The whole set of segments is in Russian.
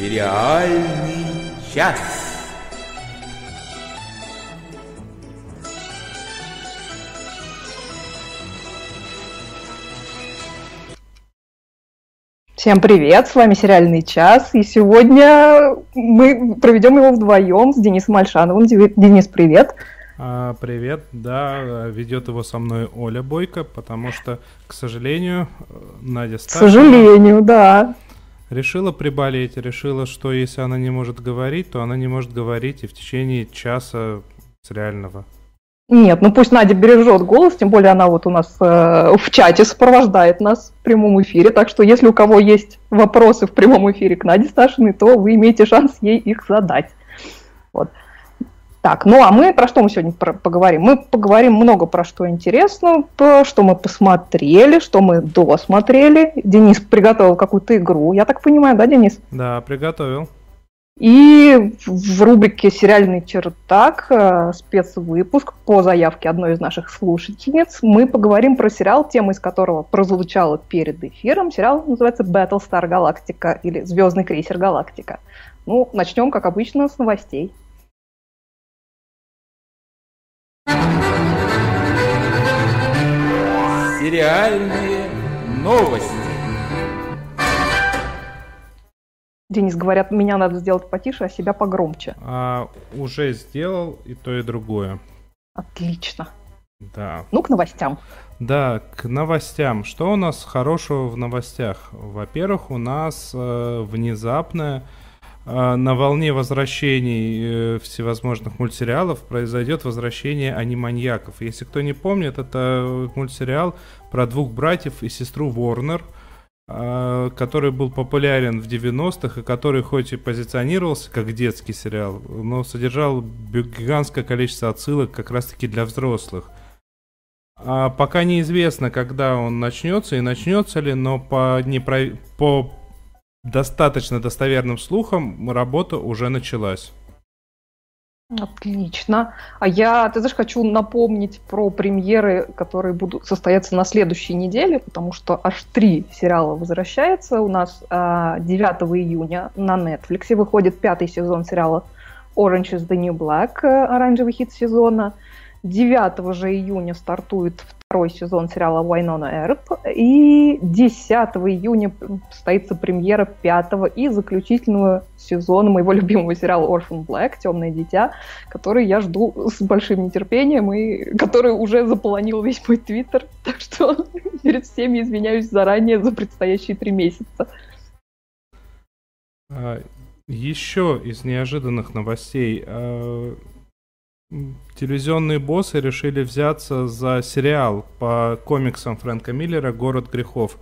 Сериальный час. Всем привет, с вами «Сериальный час», и сегодня мы проведем его вдвоем с Денисом Альшановым. Денис, привет. А, привет, да, ведет его со мной Оля Бойко, потому что, к сожалению, Надя Сташина... К сожалению, да. Решила приболеть, решила, что если она не может говорить, то она не может говорить и в течение часа с реального. Нет, ну пусть Надя бережет голос, тем более она вот у нас э, в чате сопровождает нас в прямом эфире, так что если у кого есть вопросы в прямом эфире к Наде Сташиной, то вы имеете шанс ей их задать. Вот. Так, ну а мы про что мы сегодня про поговорим? Мы поговорим много про что интересно, про что мы посмотрели, что мы досмотрели. Денис приготовил какую-то игру, я так понимаю, да, Денис? Да, приготовил. И в рубрике «Сериальный чердак» э, спецвыпуск по заявке одной из наших слушательниц мы поговорим про сериал, тема из которого прозвучала перед эфиром. Сериал называется «Battlestar Galactica» или «Звездный крейсер Галактика». Ну, начнем, как обычно, с новостей. Сериальные новости. Денис, говорят, меня надо сделать потише, а себя погромче. А, уже сделал и то, и другое. Отлично. Да. Ну, к новостям. Да, к новостям. Что у нас хорошего в новостях? Во-первых, у нас э, внезапная на волне возвращений э, всевозможных мультсериалов произойдет возвращение аниманьяков. Если кто не помнит, это мультсериал про двух братьев и сестру Ворнер – а, который был популярен в 90-х и который хоть и позиционировался как детский сериал, но содержал гигантское количество отсылок как раз-таки для взрослых. А пока неизвестно, когда он начнется и начнется ли, но по, непро... по достаточно достоверным слухам работа уже началась. Отлично. А я, ты знаешь, хочу напомнить про премьеры, которые будут состояться на следующей неделе, потому что аж три сериала возвращается. У нас 9 а, июня на Netflix выходит пятый сезон сериала Orange is the New Black, э, оранжевый хит сезона. 9 же июня стартует второй сезон сериала Wynonna Earp. И 10 июня состоится премьера пятого и заключительного сезона моего любимого сериала Orphan Black «Темное дитя», который я жду с большим нетерпением и который уже заполонил весь мой твиттер. Так что перед всеми извиняюсь заранее за предстоящие три месяца. А, еще из неожиданных новостей. Телевизионные боссы решили взяться за сериал по комиксам Фрэнка Миллера «Город грехов».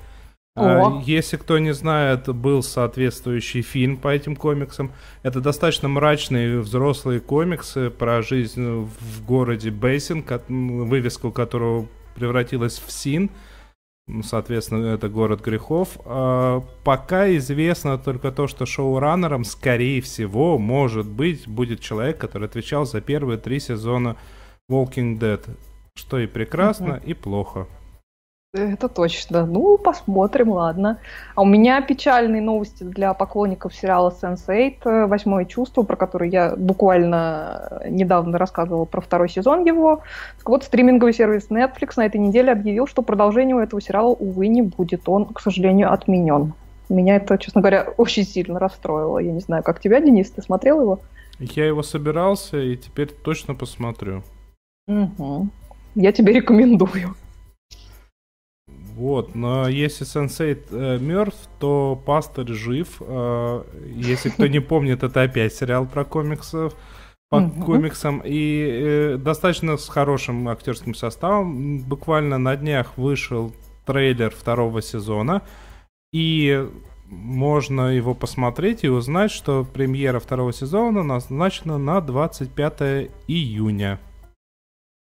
А, О. Если кто не знает, был соответствующий фильм по этим комиксам. Это достаточно мрачные взрослые комиксы про жизнь в городе Бейсин, вывеска которого превратилась в Sin. Соответственно, это город грехов. А, пока известно только то, что шоураннером, скорее всего, может быть, будет человек, который отвечал за первые три сезона Walking Dead. Что и прекрасно, uh-huh. и плохо. Это точно. Ну, посмотрим, ладно. А у меня печальные новости для поклонников сериала Sense8 «Восьмое чувство», про который я буквально недавно рассказывала про второй сезон его. Так вот, стриминговый сервис Netflix на этой неделе объявил, что продолжения у этого сериала, увы, не будет. Он, к сожалению, отменен. Меня это, честно говоря, очень сильно расстроило. Я не знаю, как тебя, Денис, ты смотрел его? Я его собирался и теперь точно посмотрю. Угу. Я тебе рекомендую. Вот, но если сенсей э, мертв, то пастырь жив. Э, если кто не помнит, это опять сериал про комиксов по комиксам и э, достаточно с хорошим актерским составом. Буквально на днях вышел трейлер второго сезона и можно его посмотреть и узнать, что премьера второго сезона назначена на 25 июня.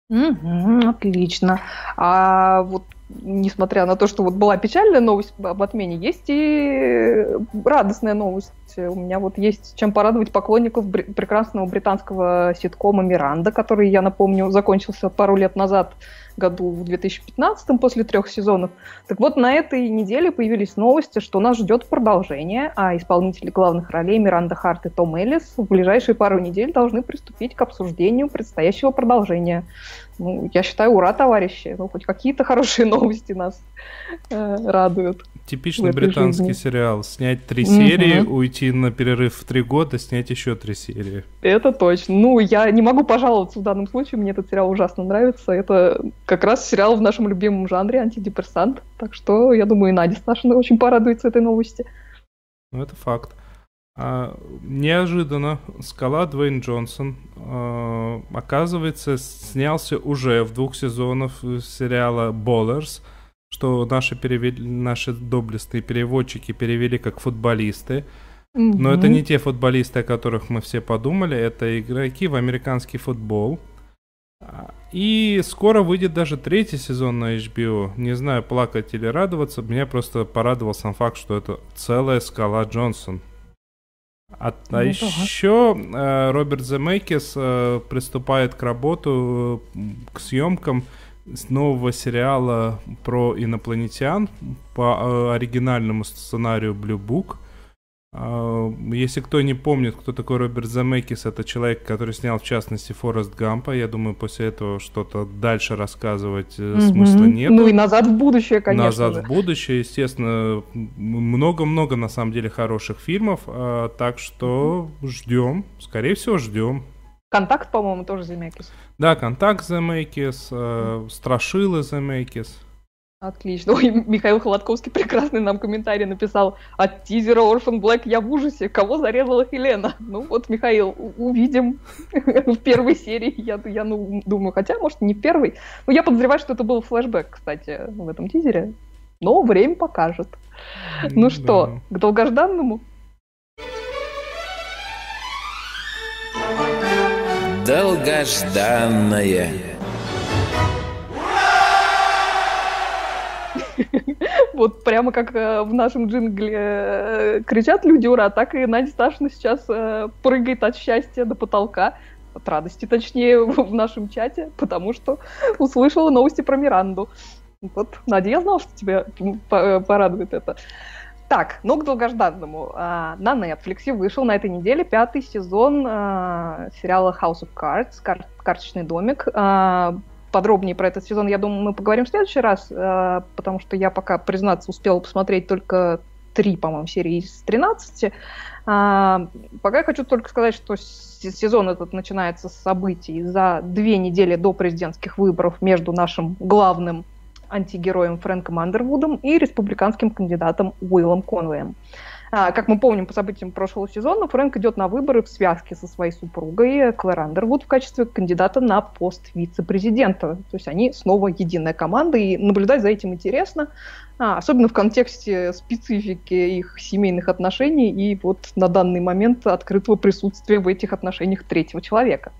Угу, отлично. А вот несмотря на то, что вот была печальная новость об отмене, есть и радостная новость. У меня вот есть чем порадовать поклонников бр- прекрасного британского ситкома «Миранда», который, я напомню, закончился пару лет назад году, в 2015 после трех сезонов. Так вот, на этой неделе появились новости, что нас ждет продолжение, а исполнители главных ролей Миранда Харт и Том Эллис в ближайшие пару недель должны приступить к обсуждению предстоящего продолжения. Ну, я считаю, ура, товарищи. Ну, хоть какие-то хорошие новости нас э, радуют. Типичный британский жизни. сериал. Снять три серии, угу. уйти на перерыв в три года, снять еще три серии. Это точно. Ну, я не могу пожаловаться в данном случае, мне этот сериал ужасно нравится. Это как раз сериал в нашем любимом жанре, антидепрессант. Так что, я думаю, и Надя Сташина очень порадуется этой новости. Ну, это факт. А, неожиданно скала Двейн Джонсон, а, оказывается, снялся уже в двух сезонах сериала «Боллерс», что наши, перевели, наши доблестные переводчики перевели как «футболисты». Mm-hmm. Но это не те футболисты, о которых мы все подумали, это игроки в американский футбол. И скоро выйдет даже третий сезон на HBO. Не знаю, плакать или радоваться. Меня просто порадовал сам факт, что это целая скала Джонсон. А, ну, а еще э, Роберт Земекис э, приступает к работу, э, к съемкам с нового сериала про инопланетян по э, оригинальному сценарию Blue Book. А, если кто не помнит, кто такой Роберт Замекис, это человек, который снял, в частности, Форест Гампа. Я думаю, после этого что-то дальше рассказывать mm-hmm. смысла нет. Ну и «Назад в будущее», конечно «Назад же. в будущее», естественно. Много-много, на самом деле, хороших фильмов. А, так что mm-hmm. ждем. Скорее всего, ждем. «Контакт», по-моему, тоже Замекис. Да, «Контакт» Замекис, mm-hmm. «Страшилы» Замекис. Отлично. Ой, Михаил Холодковский прекрасный нам комментарий написал. От тизера Orphan Black я в ужасе. Кого зарезала Хелена? Ну вот, Михаил, увидим в первой серии. Я, я ну, думаю, хотя, может, не в первой. Но я подозреваю, что это был флешбэк, кстати, в этом тизере. Но время покажет. Ну что, к долгожданному? Долгожданное. Вот прямо как э, в нашем джингле э, кричат люди «Ура!», так и Надя Сташина сейчас э, прыгает от счастья до потолка, от радости, точнее, в нашем чате, потому что услышала новости про Миранду. Вот, Надя, я знала, что тебя порадует это. Так, ну к долгожданному. А, на Netflix вышел на этой неделе пятый сезон а, сериала House of Cards, кар- карточный домик. Подробнее про этот сезон, я думаю, мы поговорим в следующий раз, э, потому что я пока, признаться, успела посмотреть только три, по-моему, серии из 13. А, пока я хочу только сказать, что сезон этот начинается с событий за две недели до президентских выборов между нашим главным антигероем Фрэнком Андервудом и республиканским кандидатом Уиллом Конвеем. А, как мы помним по событиям прошлого сезона, Фрэнк идет на выборы в связке со своей супругой Клэр Андервуд в качестве кандидата на пост вице-президента. То есть они снова единая команда, и наблюдать за этим интересно, а, особенно в контексте специфики их семейных отношений и вот на данный момент открытого присутствия в этих отношениях третьего человека.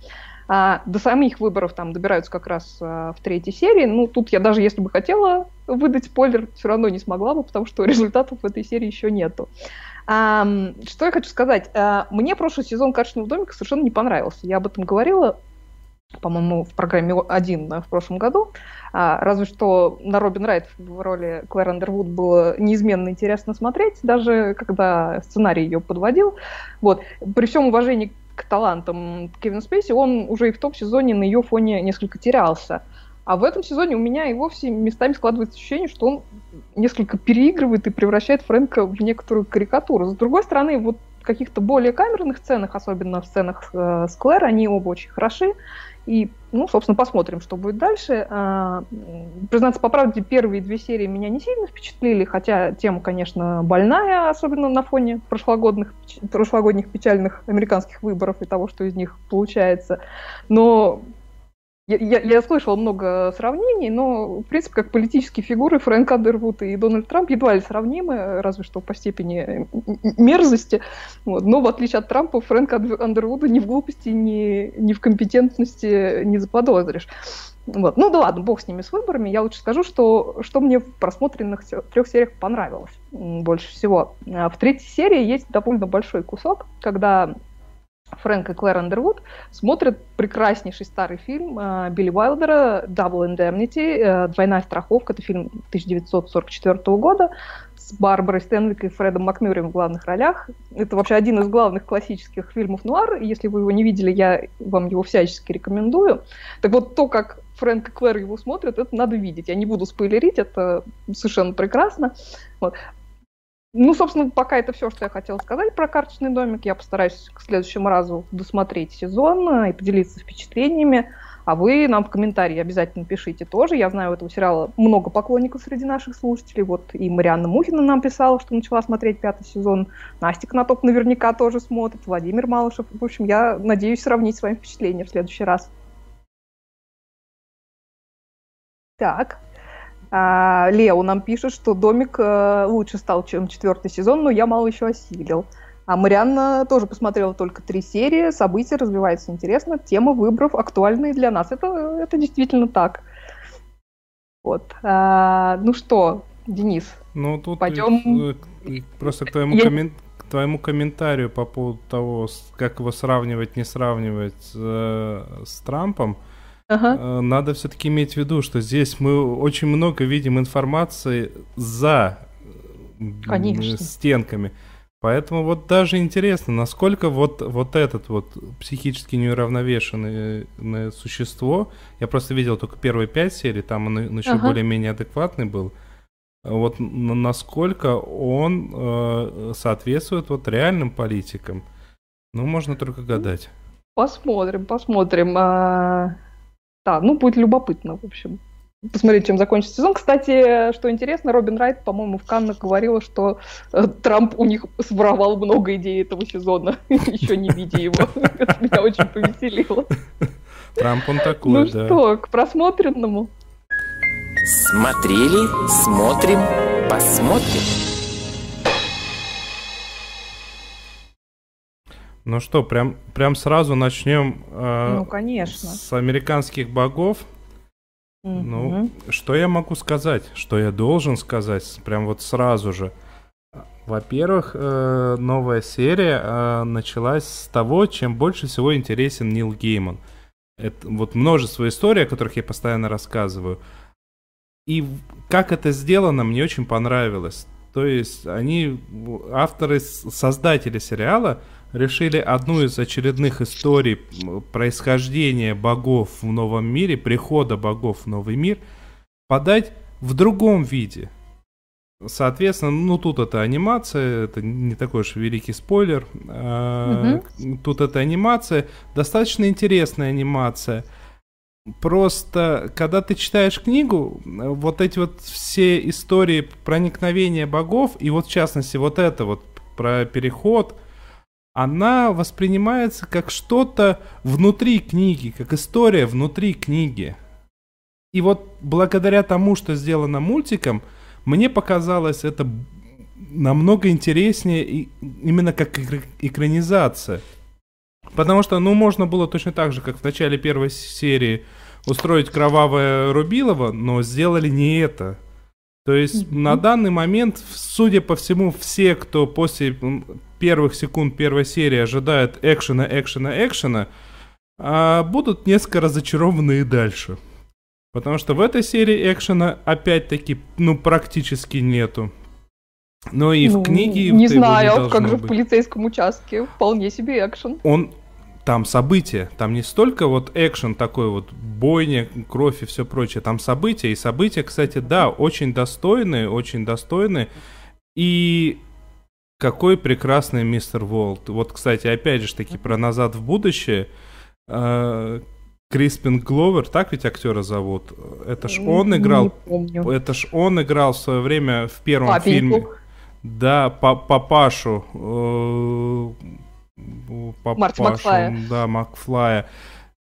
А, до самих выборов там добираются как раз а, в третьей серии. Ну, тут я даже если бы хотела выдать спойлер, все равно не смогла бы, потому что результатов в этой серии еще нету. А, что я хочу сказать? А, мне прошлый сезон «Карточного домика» совершенно не понравился. Я об этом говорила, по-моему, в программе один в прошлом году. А, разве что на Робин Райт в роли Клэр Андервуд было неизменно интересно смотреть, даже когда сценарий ее подводил. Вот. При всем уважении к талантам Кевина Спейси, он уже и в топ-сезоне на ее фоне несколько терялся. А в этом сезоне у меня и вовсе местами складывается ощущение, что он несколько переигрывает и превращает Фрэнка в некоторую карикатуру. С другой стороны, вот в каких-то более камерных сценах, особенно в сценах э, с Клэр, они оба очень хороши. И, ну, собственно, посмотрим, что будет дальше. А, признаться по правде, первые две серии меня не сильно впечатлили, хотя тема, конечно, больная, особенно на фоне прошлогодних, прошлогодних печальных американских выборов и того, что из них получается. Но я, я, я слышала много сравнений, но, в принципе, как политические фигуры Фрэнк Андервуд и Дональд Трамп едва ли сравнимы, разве что по степени мерзости. Вот. Но, в отличие от Трампа, Фрэнк Андервуда ни в глупости, ни, ни в компетентности не заподозришь. Вот. Ну да ладно, бог с ними, с выборами. Я лучше скажу, что, что мне в просмотренных трех сериях понравилось больше всего. А, в третьей серии есть довольно большой кусок, когда Фрэнк и Клэр Андервуд смотрят прекраснейший старый фильм э, Билли Уайлдера «Double Indemnity», э, «Двойная страховка». Это фильм 1944 года с Барбарой Стэнвик и Фредом Макмюррей в главных ролях. Это вообще один из главных классических фильмов нуар. Если вы его не видели, я вам его всячески рекомендую. Так вот, то, как Фрэнк и Клэр его смотрят, это надо видеть. Я не буду спойлерить, это совершенно прекрасно. Вот. Ну, собственно, пока это все, что я хотела сказать про карточный домик. Я постараюсь к следующему разу досмотреть сезон э, и поделиться впечатлениями. А вы нам в комментарии обязательно пишите тоже. Я знаю, у этого сериала много поклонников среди наших слушателей. Вот и Марианна Мухина нам писала, что начала смотреть пятый сезон. Настя Конотоп наверняка тоже смотрит. Владимир Малышев. В общем, я надеюсь сравнить с вами впечатления в следующий раз. Так, а, Лео нам пишет, что домик э, лучше стал, чем четвертый сезон, но я мало еще осилил. А Марианна тоже посмотрела только три серии, события развиваются интересно, тема выбрав актуальные для нас. Это, это действительно так. Вот. А, ну что, Денис, ну, тут пойдем... Э, просто к твоему, я... коммен... к твоему комментарию по поводу того, как его сравнивать, не сравнивать э, с Трампом, Ага. Э, надо все-таки иметь в виду, что здесь мы очень много видим информации за Конечно. стенками. Поэтому вот даже интересно, насколько вот, вот этот вот психически неуравновешенное существо, я просто видел только первые пять серий, там он, он еще ага. более-менее адекватный был, вот насколько он э, соответствует вот реальным политикам, ну, можно только гадать. Посмотрим, посмотрим. Да, ну, будет любопытно, в общем. Посмотреть, чем закончится сезон. Кстати, что интересно, Робин Райт, по-моему, в Каннах говорила, что э, Трамп у них своровал много идей этого сезона, еще не видя его. Это меня очень повеселило. Трамп он такой, ну да. Ну что, к просмотренному. Смотрели, смотрим, посмотрим. Ну что, прям, прям сразу начнем э, ну, конечно. с американских богов. Mm-hmm. Ну, что я могу сказать? Что я должен сказать? Прям вот сразу же. Во-первых, э, новая серия э, началась с того, чем больше всего интересен Нил Гейман. Это вот множество историй, о которых я постоянно рассказываю. И как это сделано, мне очень понравилось. То есть они, авторы, создатели сериала, решили одну из очередных историй происхождения богов в новом мире, прихода богов в новый мир, подать в другом виде. Соответственно, ну тут это анимация, это не такой уж великий спойлер. Угу. Тут это анимация, достаточно интересная анимация. Просто, когда ты читаешь книгу, вот эти вот все истории проникновения богов, и вот в частности вот это вот про переход, она воспринимается как что-то внутри книги, как история внутри книги. И вот благодаря тому, что сделано мультиком, мне показалось это намного интереснее и именно как экранизация. Потому что, ну, можно было точно так же, как в начале первой серии, устроить кровавое Рубилово, но сделали не это. То есть mm-hmm. на данный момент, судя по всему, все, кто после первых секунд первой серии ожидают экшена, экшена, экшена, а будут несколько разочарованы и дальше. Потому что в этой серии экшена опять-таки, ну, практически нету. Но и ну, в книге... Не знаю, не как же быть. в полицейском участке. Вполне себе экшен. Он там события, там не столько вот экшен такой вот, бойня, кровь и все прочее, там события, и события, кстати, да, очень достойные, очень достойные, и какой прекрасный мистер Волт. Вот, кстати, опять же таки про «Назад в будущее», э, Криспин Гловер, так ведь актера зовут? Это ж он играл. Это ж он играл в свое время в первом Папеньку. фильме. Да, папашу. Э, Марти Макфлая. Да, Макфлая.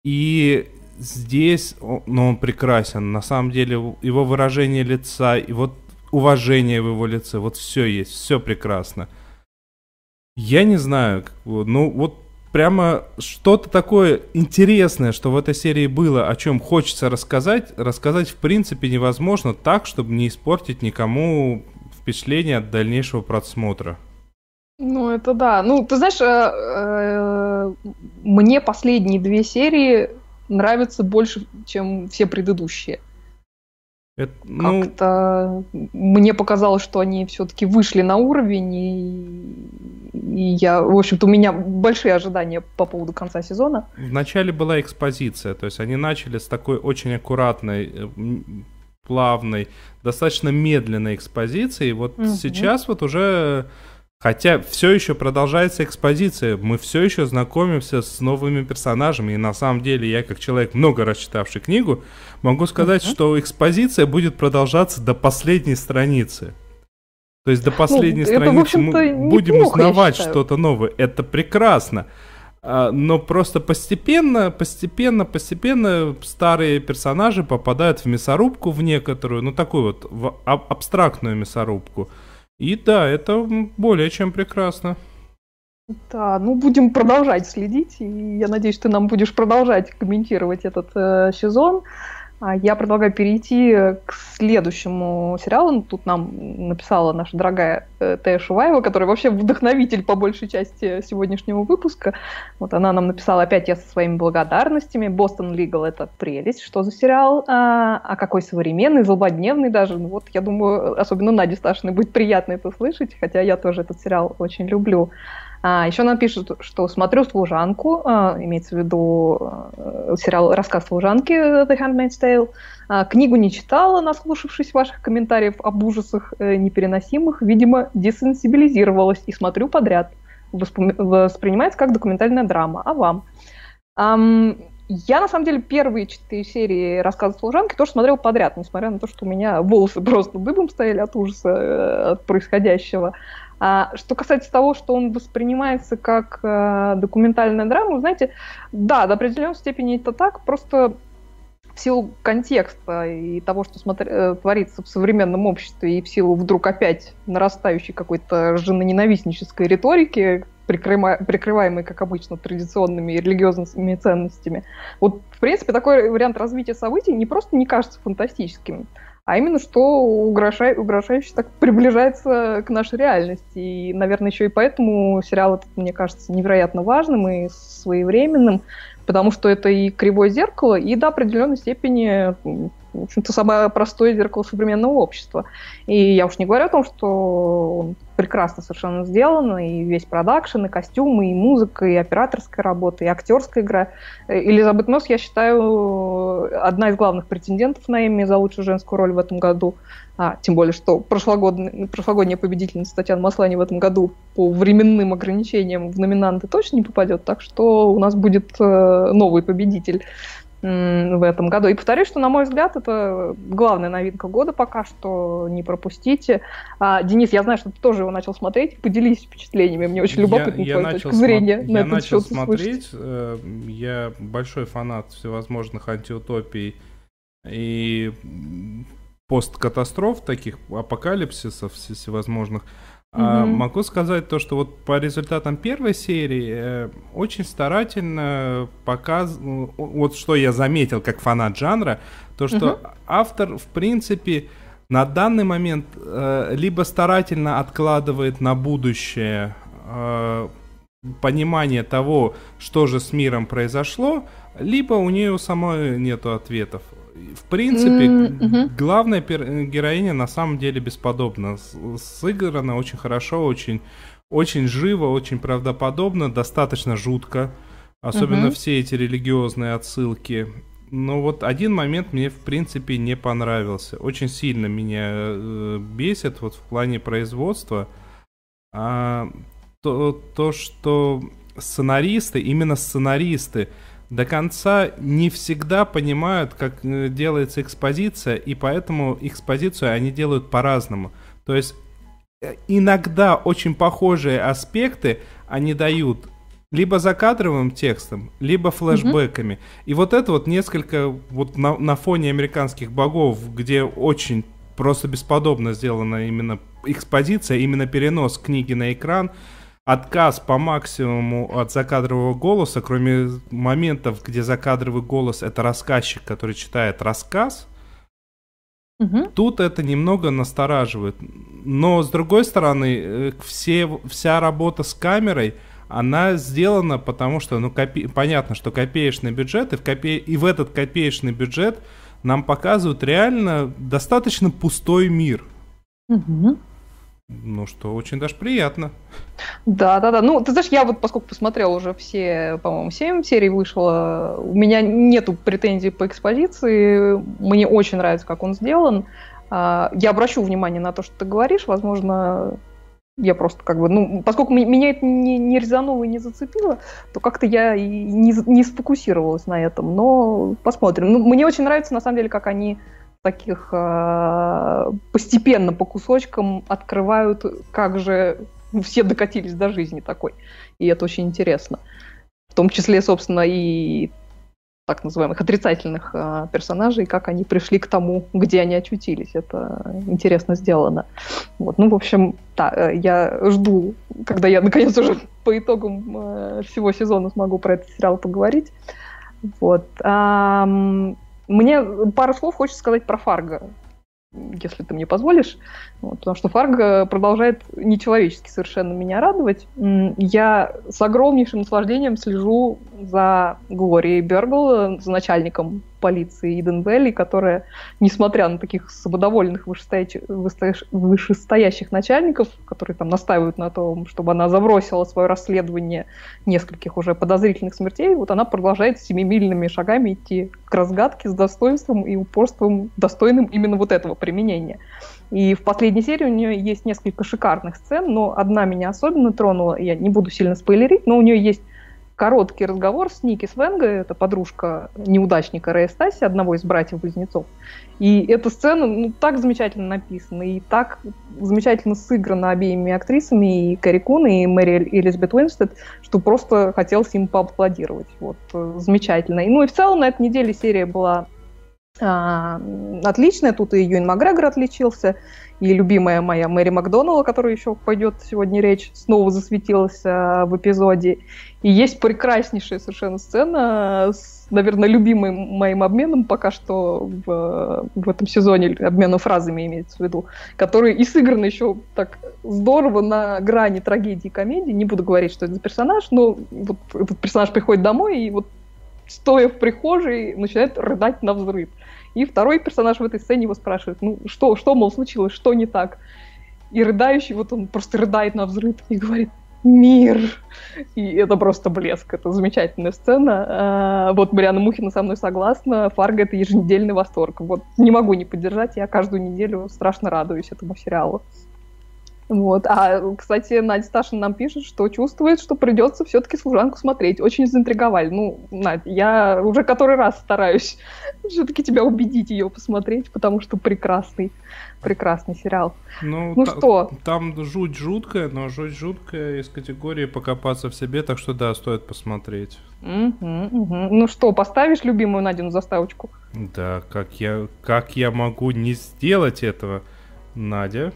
И здесь, ну, он прекрасен. На самом деле, его выражение лица, и вот уважение в его лице, вот все есть, все прекрасно. Я не знаю, ну, вот прямо что-то такое интересное, что в этой серии было, о чем хочется рассказать, рассказать в принципе невозможно так, чтобы не испортить никому впечатление от дальнейшего просмотра. Ну, это да. Ну, ты знаешь, э, э, мне последние две серии нравятся больше, чем все предыдущие. Это, ну... Как-то мне показалось, что они все-таки вышли на уровень, и, и я, в общем-то, у меня большие ожидания по поводу конца сезона. Вначале была экспозиция, то есть они начали с такой очень аккуратной, э, плавной, достаточно медленной экспозиции. Вот угу. сейчас вот уже Хотя все еще продолжается экспозиция, мы все еще знакомимся с новыми персонажами, и на самом деле я, как человек, много раз читавший книгу, могу сказать, uh-huh. что экспозиция будет продолжаться до последней страницы. То есть до последней ну, страницы мы будем узнавать что-то новое. Это прекрасно. А, но просто постепенно, постепенно, постепенно старые персонажи попадают в мясорубку в некоторую, ну такую вот в абстрактную мясорубку. И да, это более чем прекрасно. Да, ну будем продолжать следить, и я надеюсь, ты нам будешь продолжать комментировать этот э, сезон. А я предлагаю перейти к следующему сериалу. Тут нам написала наша дорогая э, Тея Шуваева, которая вообще вдохновитель по большей части сегодняшнего выпуска. Вот она нам написала опять я со своими благодарностями. Бостон Лигал это прелесть. Что за сериал? А, а какой современный, злободневный даже. Ну вот, я думаю, особенно Наде Сташиной будет приятно это слышать, хотя я тоже этот сериал очень люблю. А, еще нам пишут, что смотрю «Служанку», а, имеется в виду а, сериал «Рассказ служанки» «The Handmaid's Tale». А, книгу не читала, наслушавшись ваших комментариев об ужасах э, непереносимых. Видимо, десенсибилизировалась и смотрю подряд. Воспом... Воспринимается как документальная драма. А вам? Um, я, на самом деле, первые четыре серии рассказа служанки тоже смотрела подряд, несмотря на то, что у меня волосы просто дыбом стояли от ужаса э, от происходящего. А, что касается того, что он воспринимается как э, документальная драма, знаете, да, до определенной степени это так, просто в силу контекста и того, что смотри, э, творится в современном обществе, и в силу вдруг опять нарастающей какой-то женоненавистнической риторики, прикрываемой, как обычно, традиционными религиозными ценностями. Вот, в принципе, такой вариант развития событий не просто не кажется фантастическим, а именно что угрожай, угрожающе так приближается к нашей реальности. И, наверное, еще и поэтому сериал этот, мне кажется, невероятно важным и своевременным, потому что это и кривое зеркало, и до определенной степени в общем-то, самое простое зеркало современного общества. И я уж не говорю о том, что он прекрасно совершенно сделан, и весь продакшн, и костюмы, и музыка, и операторская работа, и актерская игра. Элизабет Мосс, я считаю, одна из главных претендентов на Эмми за лучшую женскую роль в этом году. А, тем более, что прошлогодняя, прошлогодняя победительница Татьяна Маслани в этом году по временным ограничениям в номинанты точно не попадет, так что у нас будет э, новый победитель в этом году. И повторюсь, что, на мой взгляд, это главная новинка года пока что, не пропустите. А, Денис, я знаю, что ты тоже его начал смотреть, поделись впечатлениями, мне очень любопытно я, я точка зрения смо- на Я начал смотреть, э, я большой фанат всевозможных антиутопий и посткатастроф, таких апокалипсисов всевозможных. Mm-hmm. могу сказать то, что вот по результатам первой серии э, очень старательно показ... Вот что я заметил как фанат жанра, то, что mm-hmm. автор, в принципе, на данный момент э, либо старательно откладывает на будущее э, понимание того, что же с миром произошло, либо у нее самой нету ответов в принципе, mm-hmm. главная пер- героиня на самом деле бесподобна. Сыграна очень хорошо, очень, очень живо, очень правдоподобно, достаточно жутко. Особенно mm-hmm. все эти религиозные отсылки. Но вот один момент мне, в принципе, не понравился. Очень сильно меня э, бесит вот в плане производства. А, то, то, что сценаристы, именно сценаристы, до конца не всегда понимают, как э, делается экспозиция, и поэтому экспозицию они делают по-разному. То есть э, иногда очень похожие аспекты они дают либо закадровым текстом, либо флешбеками. Mm-hmm. И вот это вот несколько вот на, на фоне американских богов, где очень просто бесподобно сделана именно экспозиция, именно перенос книги на экран – отказ по максимуму от закадрового голоса, кроме моментов, где закадровый голос это рассказчик, который читает рассказ, угу. тут это немного настораживает. Но с другой стороны, э, все, вся работа с камерой, она сделана потому, что, ну, копе... понятно, что копеечный бюджет, и в, копе... и в этот копеечный бюджет нам показывают реально достаточно пустой мир. Угу. Ну что, очень даже приятно. Да, да, да. Ну, ты знаешь, я вот, поскольку посмотрел уже все, по-моему, 7 серий вышло, у меня нету претензий по экспозиции. Мне очень нравится, как он сделан. А, я обращу внимание на то, что ты говоришь. Возможно, я просто как бы, ну, поскольку меня это не, не резануло и не зацепило, то как-то я и не, не сфокусировалась на этом. Но посмотрим. Ну, мне очень нравится, на самом деле, как они таких э, постепенно по кусочкам открывают, как же все докатились до жизни такой. И это очень интересно. В том числе, собственно, и так называемых отрицательных э, персонажей, как они пришли к тому, где они очутились. Это интересно сделано. Вот. Ну, в общем, да, я жду, когда я наконец уже по итогам э, всего сезона смогу про этот сериал поговорить. Вот. А, мне пару слов хочется сказать про Фарго, если ты мне позволишь. Вот, потому что Фарго продолжает нечеловечески совершенно меня радовать. Я с огромнейшим наслаждением слежу за Глорией Бергл, за начальником полиции Иден Вэлли, которая, несмотря на таких самодовольных вышестоящих, вышестоящих начальников, которые там настаивают на том, чтобы она забросила свое расследование нескольких уже подозрительных смертей, вот она продолжает семимильными шагами идти к разгадке с достоинством и упорством, достойным именно вот этого применения. И в последней серии у нее есть несколько шикарных сцен, но одна меня особенно тронула, я не буду сильно спойлерить, но у нее есть короткий разговор с Ники Свенго, это подружка неудачника Рэя Стаси, одного из братьев-близнецов. И эта сцена ну, так замечательно написана и так замечательно сыграна обеими актрисами, и Кэрри Кун, и Мэри Элизабет Уинстед, что просто хотелось им поаплодировать. Вот, э, замечательно. И, ну и в целом на этой неделе серия была а, отличная. Тут и Юин Макгрегор отличился, и любимая моя Мэри Макдоналла, о еще пойдет сегодня речь, снова засветилась а, в эпизоде. И есть прекраснейшая совершенно сцена с, наверное, любимым моим обменом пока что в, в этом сезоне, обменом фразами имеется в виду, который и сыгран еще так здорово на грани трагедии и комедии. Не буду говорить, что это за персонаж, но вот этот персонаж приходит домой и вот стоя в прихожей, начинает рыдать на взрыв. И второй персонаж в этой сцене его спрашивает, ну что, что, мол, случилось, что не так? И рыдающий, вот он просто рыдает на взрыв и говорит, мир. И это просто блеск, это замечательная сцена. А, вот Мариана Мухина со мной согласна, Фарго — это еженедельный восторг. Вот не могу не поддержать, я каждую неделю страшно радуюсь этому сериалу. Вот. А, кстати, Надя Сташин нам пишет, что чувствует, что придется все-таки служанку смотреть. Очень заинтриговали. Ну, Надя, я уже который раз стараюсь все-таки тебя убедить ее посмотреть, потому что прекрасный, прекрасный сериал. Ну, ну та- что? Там жуть жуткая, но жуть жуткая из категории покопаться в себе, так что да, стоит посмотреть. Угу, угу. Ну что, поставишь любимую Надину заставочку? Да, как я, как я могу не сделать этого, Надя?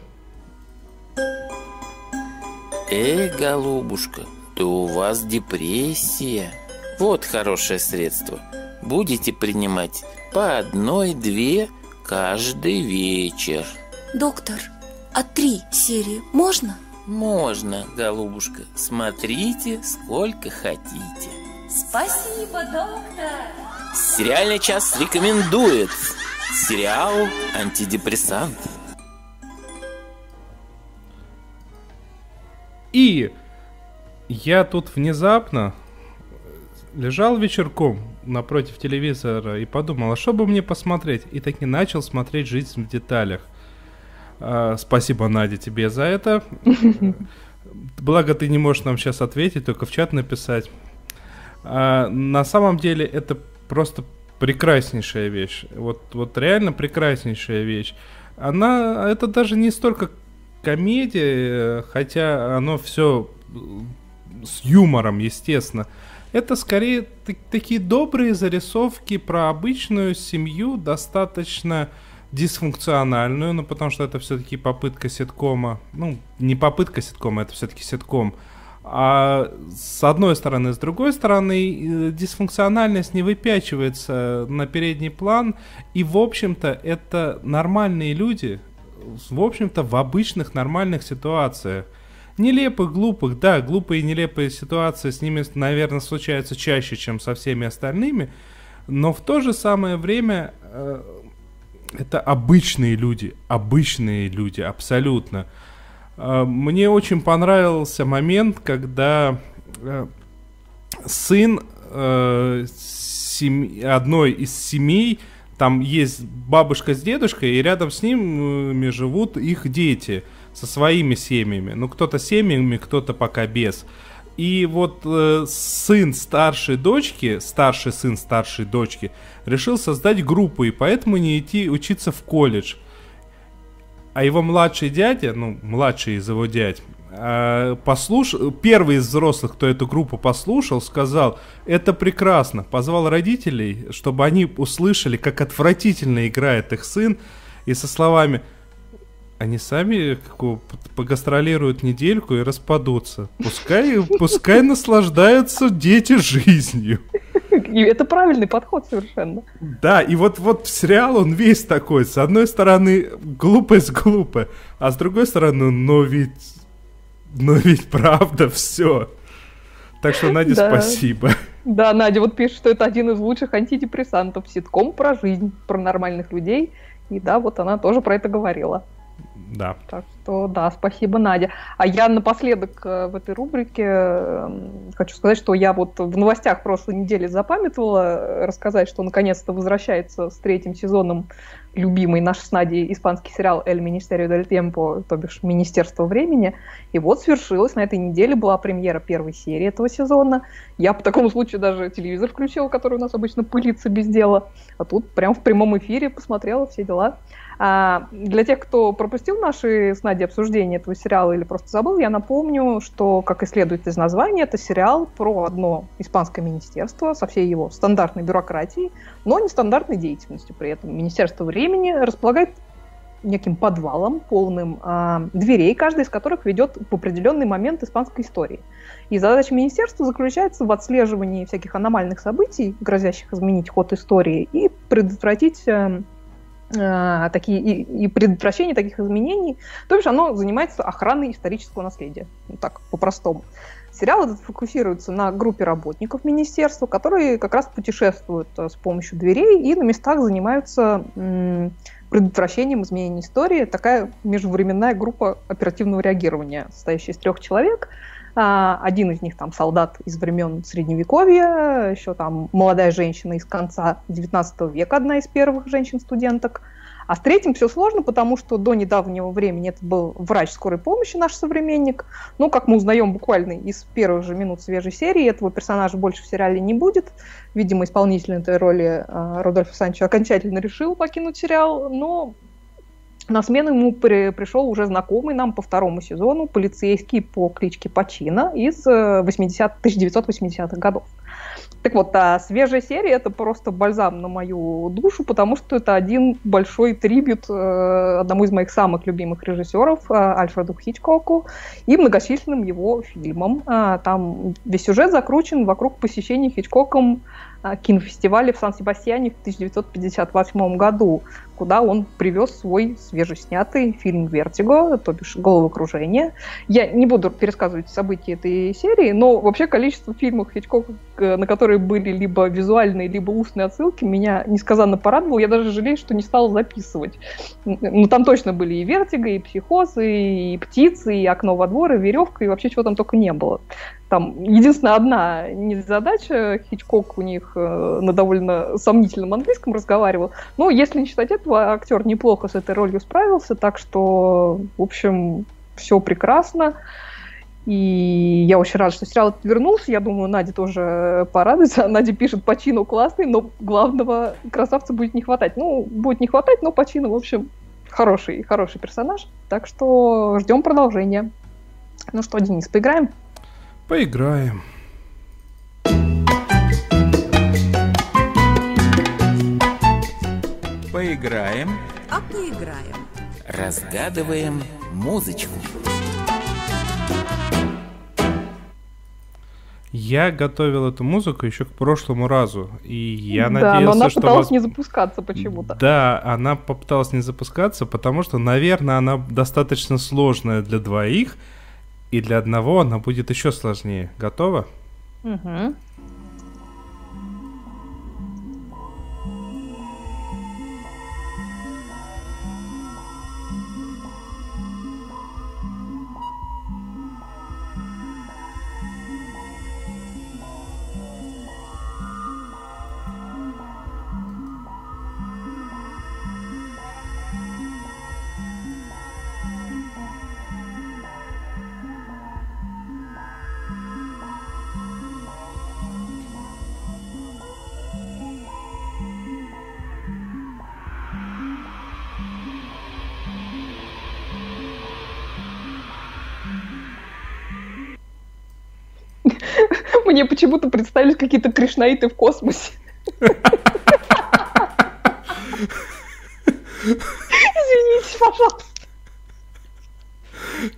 Эй, голубушка, то у вас депрессия. Вот хорошее средство. Будете принимать по одной-две каждый вечер. Доктор, а три серии можно? Можно, голубушка. Смотрите, сколько хотите. Спасибо, доктор. Сериальный час рекомендует сериал «Антидепрессант». И я тут внезапно лежал вечерком напротив телевизора и подумал, а что бы мне посмотреть? И так и начал смотреть «Жизнь в деталях». А, спасибо, Надя, тебе за это. Благо, ты не можешь нам сейчас ответить, только в чат написать. А, на самом деле, это просто прекраснейшая вещь. Вот, вот реально прекраснейшая вещь. Она, это даже не столько комедия, хотя оно все с юмором, естественно. Это скорее такие добрые зарисовки про обычную семью, достаточно дисфункциональную, ну потому что это все-таки попытка ситкома, ну не попытка ситкома, это все-таки ситком, А с одной стороны, с другой стороны, э, дисфункциональность не выпячивается на передний план. И, в общем-то, это нормальные люди, в общем-то, в обычных нормальных ситуациях. Нелепых, глупых, да, глупые и нелепые ситуации с ними, наверное, случаются чаще, чем со всеми остальными. Но в то же самое время э, это обычные люди, обычные люди, абсолютно. А, мне очень понравился момент, когда э, сын э, одной из семей, там есть бабушка с дедушкой, и рядом с ними живут их дети со своими семьями. Ну, кто-то семьями, кто-то пока без. И вот э, сын старшей дочки, старший сын старшей дочки, решил создать группу, и поэтому не идти учиться в колледж а его младший дядя, ну, младший из его дядь, э, послушал, первый из взрослых, кто эту группу послушал, сказал, это прекрасно, позвал родителей, чтобы они услышали, как отвратительно играет их сын, и со словами, они сами погастролируют недельку и распадутся. Пускай, пускай наслаждаются дети жизнью. И это правильный подход совершенно. Да, и вот, вот сериал, он весь такой. С одной стороны, глупость глупая, а с другой стороны, но ведь... Но ведь правда все. Так что, Надя, да. спасибо. Да, Надя вот пишет, что это один из лучших антидепрессантов. Ситком про жизнь, про нормальных людей. И да, вот она тоже про это говорила. Да. Так что да, спасибо, Надя. А я напоследок э, в этой рубрике эм, хочу сказать, что я вот в новостях прошлой недели запамятовала э, рассказать, что наконец-то возвращается с третьим сезоном любимый наш с Надей испанский сериал «Эль Министерио дель Темпо», то бишь «Министерство времени». И вот свершилось, на этой неделе была премьера первой серии этого сезона. Я по такому случаю даже телевизор включила, который у нас обычно пылится без дела. А тут прям в прямом эфире посмотрела все дела. А для тех, кто пропустил наши с Надей обсуждения этого сериала или просто забыл, я напомню, что, как и следует из названия, это сериал про одно испанское министерство со всей его стандартной бюрократией, но нестандартной деятельностью при этом. Министерство времени располагает неким подвалом, полным э, дверей, каждая из которых ведет в определенный момент испанской истории. И задача министерства заключается в отслеживании всяких аномальных событий, грозящих изменить ход истории, и предотвратить э, такие, и, и предотвращение таких изменений. То есть оно занимается охраной исторического наследия. Ну, так, по-простому. Сериал этот фокусируется на группе работников министерства, которые как раз путешествуют э, с помощью дверей и на местах занимаются предотвращением изменений истории. Такая межвременная группа оперативного реагирования, состоящая из трех человек – а, один из них там солдат из времен Средневековья, еще там молодая женщина из конца XIX века, одна из первых женщин-студенток. А с третьим все сложно, потому что до недавнего времени это был врач скорой помощи, наш современник. Ну, как мы узнаем буквально из первых же минут свежей серии, этого персонажа больше в сериале не будет. Видимо, исполнитель этой роли э, Рудольф Санчо окончательно решил покинуть сериал, но на смену ему при, пришел уже знакомый нам по второму сезону полицейский по кличке Пачина из 80, э, 1980-х годов. Так вот, а свежая серия это просто бальзам на мою душу, потому что это один большой трибют э, одному из моих самых любимых режиссеров, э, Альфреду Хичкоку, и многочисленным его фильмам. Э, там весь сюжет закручен вокруг посещения Хичкоком э, кинофестиваля в Сан-Себастьяне в 1958 году куда он привез свой свежеснятый фильм «Вертиго», то бишь «Головокружение». Я не буду пересказывать события этой серии, но вообще количество фильмов Хичкока, на которые были либо визуальные, либо устные отсылки, меня несказанно порадовало. Я даже жалею, что не стала записывать. Ну, там точно были и «Вертиго», и «Психоз», и «Птицы», и «Окно во двор», и «Веревка», и вообще чего там только не было. Там единственная одна незадача, Хичкок у них э, на довольно сомнительном английском разговаривал, но если не считать актер неплохо с этой ролью справился, так что, в общем, все прекрасно. И я очень рада, что сериал вернулся. Я думаю, Надя тоже порадуется. Надя пишет, Пачину классный, но главного красавца будет не хватать. Ну, будет не хватать, но Пачину, в общем, хороший, хороший персонаж. Так что ждем продолжения. Ну что, Денис, поиграем? Поиграем. Поиграем. А поиграем. Разгадываем музычку. Я готовил эту музыку еще к прошлому разу, и я да, надеялся, но она что пыталась вас- не запускаться почему-то. Да, она попыталась не запускаться, потому что, наверное, она достаточно сложная для двоих, и для одного она будет еще сложнее. Готова? Мгм. Мне почему-то представились какие-то кришнаиты в космосе. Извините, пожалуйста.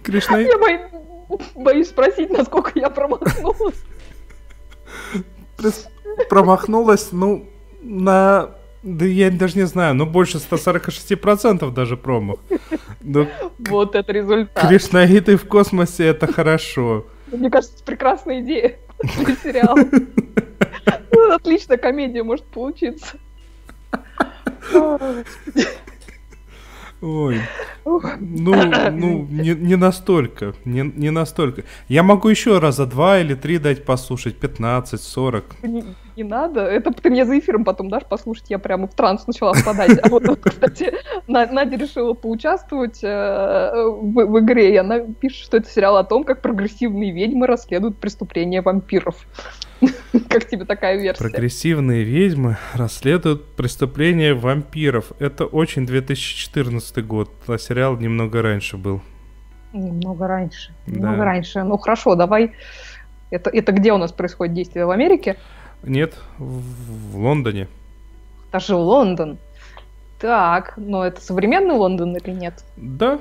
Кришна... Я бо- боюсь спросить, насколько я промахнулась. промахнулась, ну, на... Да я даже не знаю, ну больше 146% даже промах. Но Вот это результат. кришнаиты в космосе это хорошо. Мне кажется, прекрасная идея для сериала. Ну, Отличная комедия может получиться. Ой. Ну, ну, не, не настолько. Не, не настолько. Я могу еще раза два или три дать послушать. 15, 40. Не, не надо. Это ты мне за эфиром потом дашь послушать. Я прямо в транс начала впадать. А вот, кстати, На- Надя решила поучаствовать э, в, в игре. И она пишет, что это сериал о том, как прогрессивные ведьмы расследуют преступления вампиров. Как тебе такая версия? Прогрессивные ведьмы расследуют преступления вампиров. Это очень 2014 год, а сериал немного раньше был. Немного раньше. Да. Немного раньше. Ну хорошо, давай. Это, это где у нас происходит действие? В Америке? Нет, в, в Лондоне. Даже Лондон. Так, но это современный Лондон или нет? Да,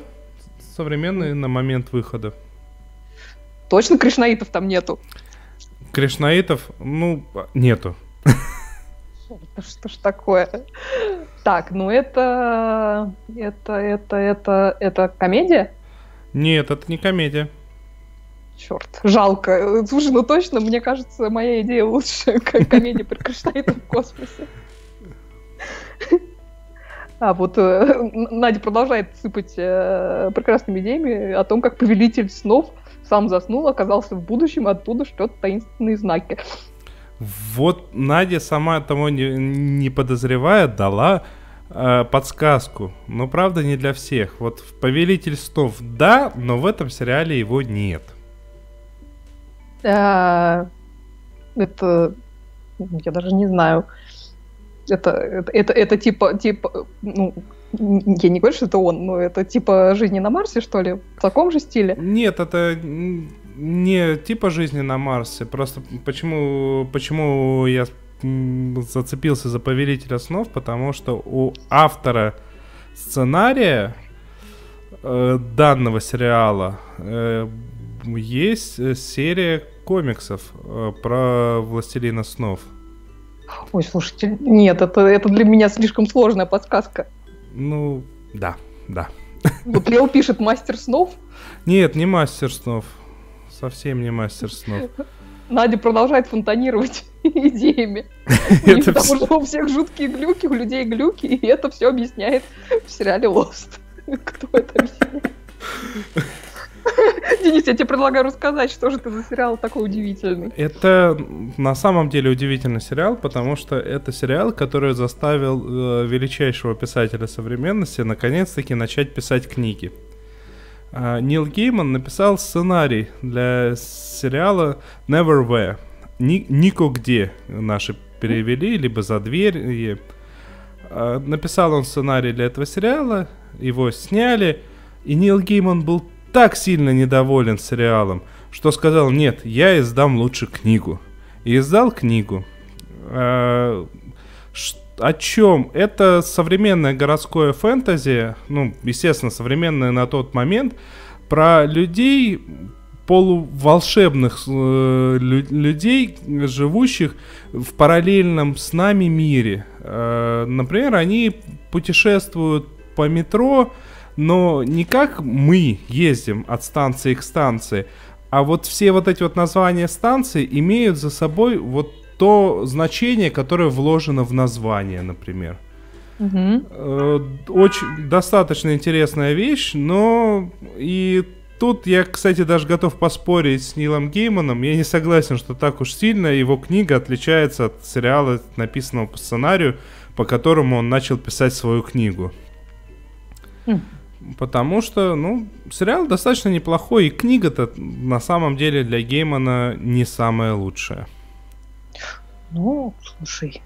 современный на момент выхода. Точно кришнаитов там нету? Кришнаитов, ну, нету. Что ж такое? Так, ну это... Это, это, это, это комедия? Нет, это не комедия. Черт, жалко. Слушай, ну точно, мне кажется, моя идея лучше. Как комедия про кришнаитов в космосе. А вот э, Надя продолжает сыпать э, прекрасными идеями о том, как повелитель снов сам заснул, оказался в будущем, оттуда шлет таинственные знаки. Вот Надя, сама того не, не подозревая, дала э, подсказку. Но правда не для всех. Вот в Повелитель снов да, но в этом сериале его нет. А, Это... Я даже не знаю. Это, это, это, это типа, типа, ну, я не говорю, что это он, но это типа «Жизни на Марсе», что ли? В таком же стиле? Нет, это не типа жизни на Марсе. Просто почему, почему я зацепился за Повелителя снов? Потому что у автора сценария э, данного сериала э, есть серия комиксов э, про Властелина снов. Ой, слушайте, нет, это, это для меня слишком сложная подсказка. Ну, да, да. Вот Лео пишет «Мастер снов», Нет, не мастер снов. Совсем не мастер снов. Надя продолжает фонтанировать идеями. Это Потому что у всех жуткие глюки, у людей глюки, и это все объясняет в сериале Lost. Кто это объясняет? Денис, я тебе предлагаю рассказать, что же это за сериал такой удивительный. Это на самом деле удивительный сериал, потому что это сериал, который заставил э, величайшего писателя современности наконец-таки начать писать книги. А, Нил Гейман написал сценарий для сериала Neverwhere. Ни, Нико где наши перевели, либо за дверь. и, а, Написал он сценарий для этого сериала, его сняли, и Нил Гейман был так сильно недоволен сериалом, что сказал, нет, я издам лучше книгу. И издал книгу. А, О чем? Это современное городское фэнтези, ну, естественно, современное на тот момент, про людей, полуволшебных э, людей, живущих в параллельном с нами мире. Э, например, они путешествуют по метро, но не как мы ездим от станции к станции, а вот все вот эти вот названия станций имеют за собой вот то значение, которое вложено в название, например. Угу. Очень достаточно интересная вещь, но и тут я, кстати, даже готов поспорить с Нилом Гейманом. Я не согласен, что так уж сильно его книга отличается от сериала, написанного по сценарию, по которому он начал писать свою книгу. Потому что, ну, сериал достаточно неплохой, и книга-то на самом деле для Геймана не самая лучшая. Ну, слушай,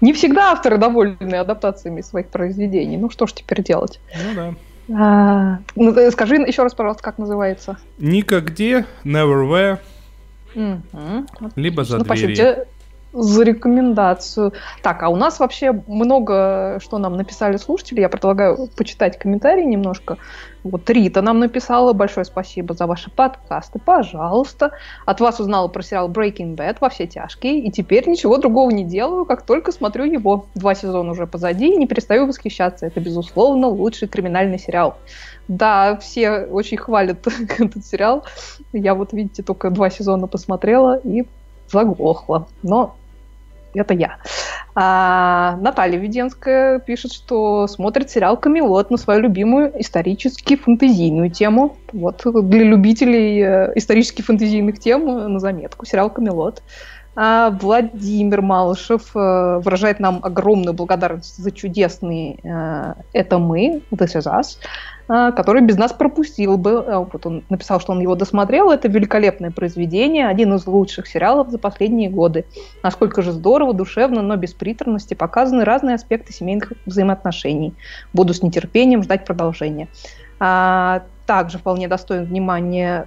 не всегда авторы довольны адаптациями своих произведений. Ну что ж теперь делать? Ну да. А, ну, скажи еще раз, пожалуйста, как называется? Никогде, Never Where, угу. либо за ну, дверью. За рекомендацию. Так, а у нас вообще много, что нам написали слушатели. Я предлагаю почитать комментарии немножко. Вот Рита нам написала. Большое спасибо за ваши подкасты. Пожалуйста. От вас узнала про сериал Breaking Bad во все тяжкие. И теперь ничего другого не делаю, как только смотрю его. Два сезона уже позади и не перестаю восхищаться. Это, безусловно, лучший криминальный сериал. Да, все очень хвалят этот сериал. Я вот, видите, только два сезона посмотрела и заглохла. Но это я. А, Наталья Веденская пишет, что смотрит сериал «Камелот» на свою любимую исторически фэнтезийную тему. Вот для любителей э, исторически фэнтезийных тем э, на заметку сериал «Камелот». А Владимир Малышев э, выражает нам огромную благодарность за чудесный «Это мы», «This is us», который без нас пропустил бы. А, вот он написал, что он его досмотрел. Это великолепное произведение, один из лучших сериалов за последние годы. Насколько же здорово, душевно, но без приторности показаны разные аспекты семейных взаимоотношений. Буду с нетерпением ждать продолжения. А, также вполне достоин внимания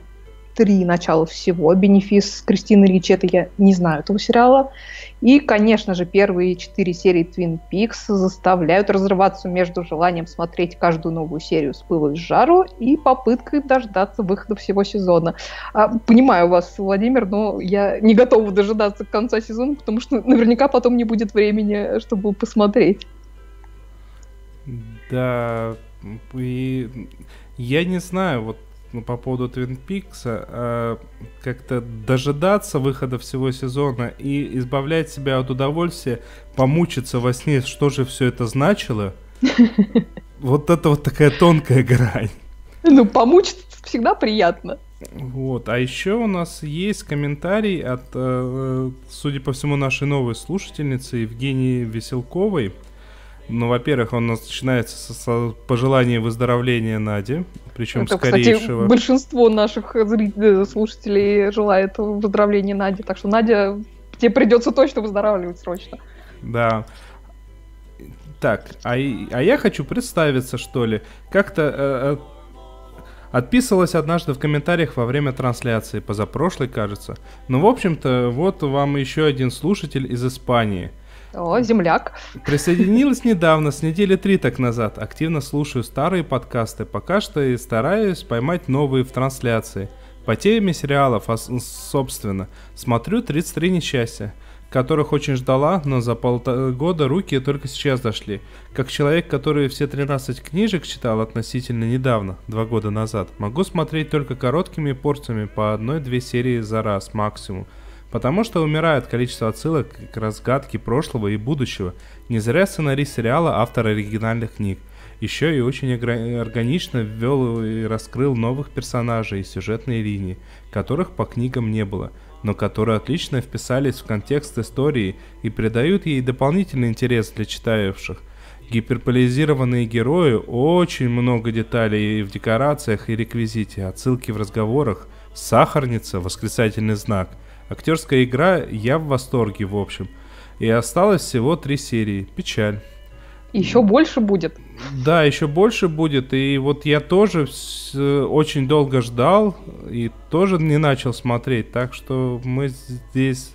три начала всего. Бенефис Кристины Ричи, это я не знаю этого сериала. И, конечно же, первые четыре серии Twin Peaks заставляют разрываться между желанием смотреть каждую новую серию с пылу и с жару и попыткой дождаться выхода всего сезона. А, понимаю вас, Владимир, но я не готова дожидаться конца сезона, потому что наверняка потом не будет времени, чтобы посмотреть. Да, и я не знаю, вот ну, по поводу Twin Peaks, а, как-то дожидаться выхода всего сезона и избавлять себя от удовольствия, помучиться во сне, что же все это значило, вот это вот такая тонкая грань. Ну, помучиться всегда приятно. Вот, а еще у нас есть комментарий от, э, судя по всему, нашей новой слушательницы Евгении Веселковой. Ну, во-первых, он начинается с, с пожелания выздоровления Нади, причем Это, скорейшего. Кстати, большинство наших зрителей, слушателей желает выздоровления Нади, так что Надя, тебе придется точно выздоравливать срочно. Да. Так, а, а я хочу представиться, что ли. Как-то э, э, отписывалась однажды в комментариях во время трансляции, позапрошлой, кажется. Ну, в общем-то, вот вам еще один слушатель из Испании – о, земляк. Присоединилась недавно, с недели три так назад. Активно слушаю старые подкасты. Пока что и стараюсь поймать новые в трансляции. По теме сериалов, а, собственно, смотрю 33 несчастья, которых очень ждала, но за полгода руки только сейчас дошли. Как человек, который все 13 книжек читал относительно недавно, два года назад, могу смотреть только короткими порциями по одной-две серии за раз максимум – Потому что умирает количество отсылок к разгадке прошлого и будущего. Не зря сценарист сериала автор оригинальных книг. Еще и очень органично ввел и раскрыл новых персонажей и сюжетные линии, которых по книгам не было, но которые отлично вписались в контекст истории и придают ей дополнительный интерес для читающих. Гиперполизированные герои, очень много деталей в декорациях и реквизите, отсылки в разговорах, сахарница, восклицательный знак – Актерская игра, я в восторге, в общем. И осталось всего три серии. Печаль. Еще больше будет. Да, еще больше будет. И вот я тоже очень долго ждал и тоже не начал смотреть. Так что мы здесь,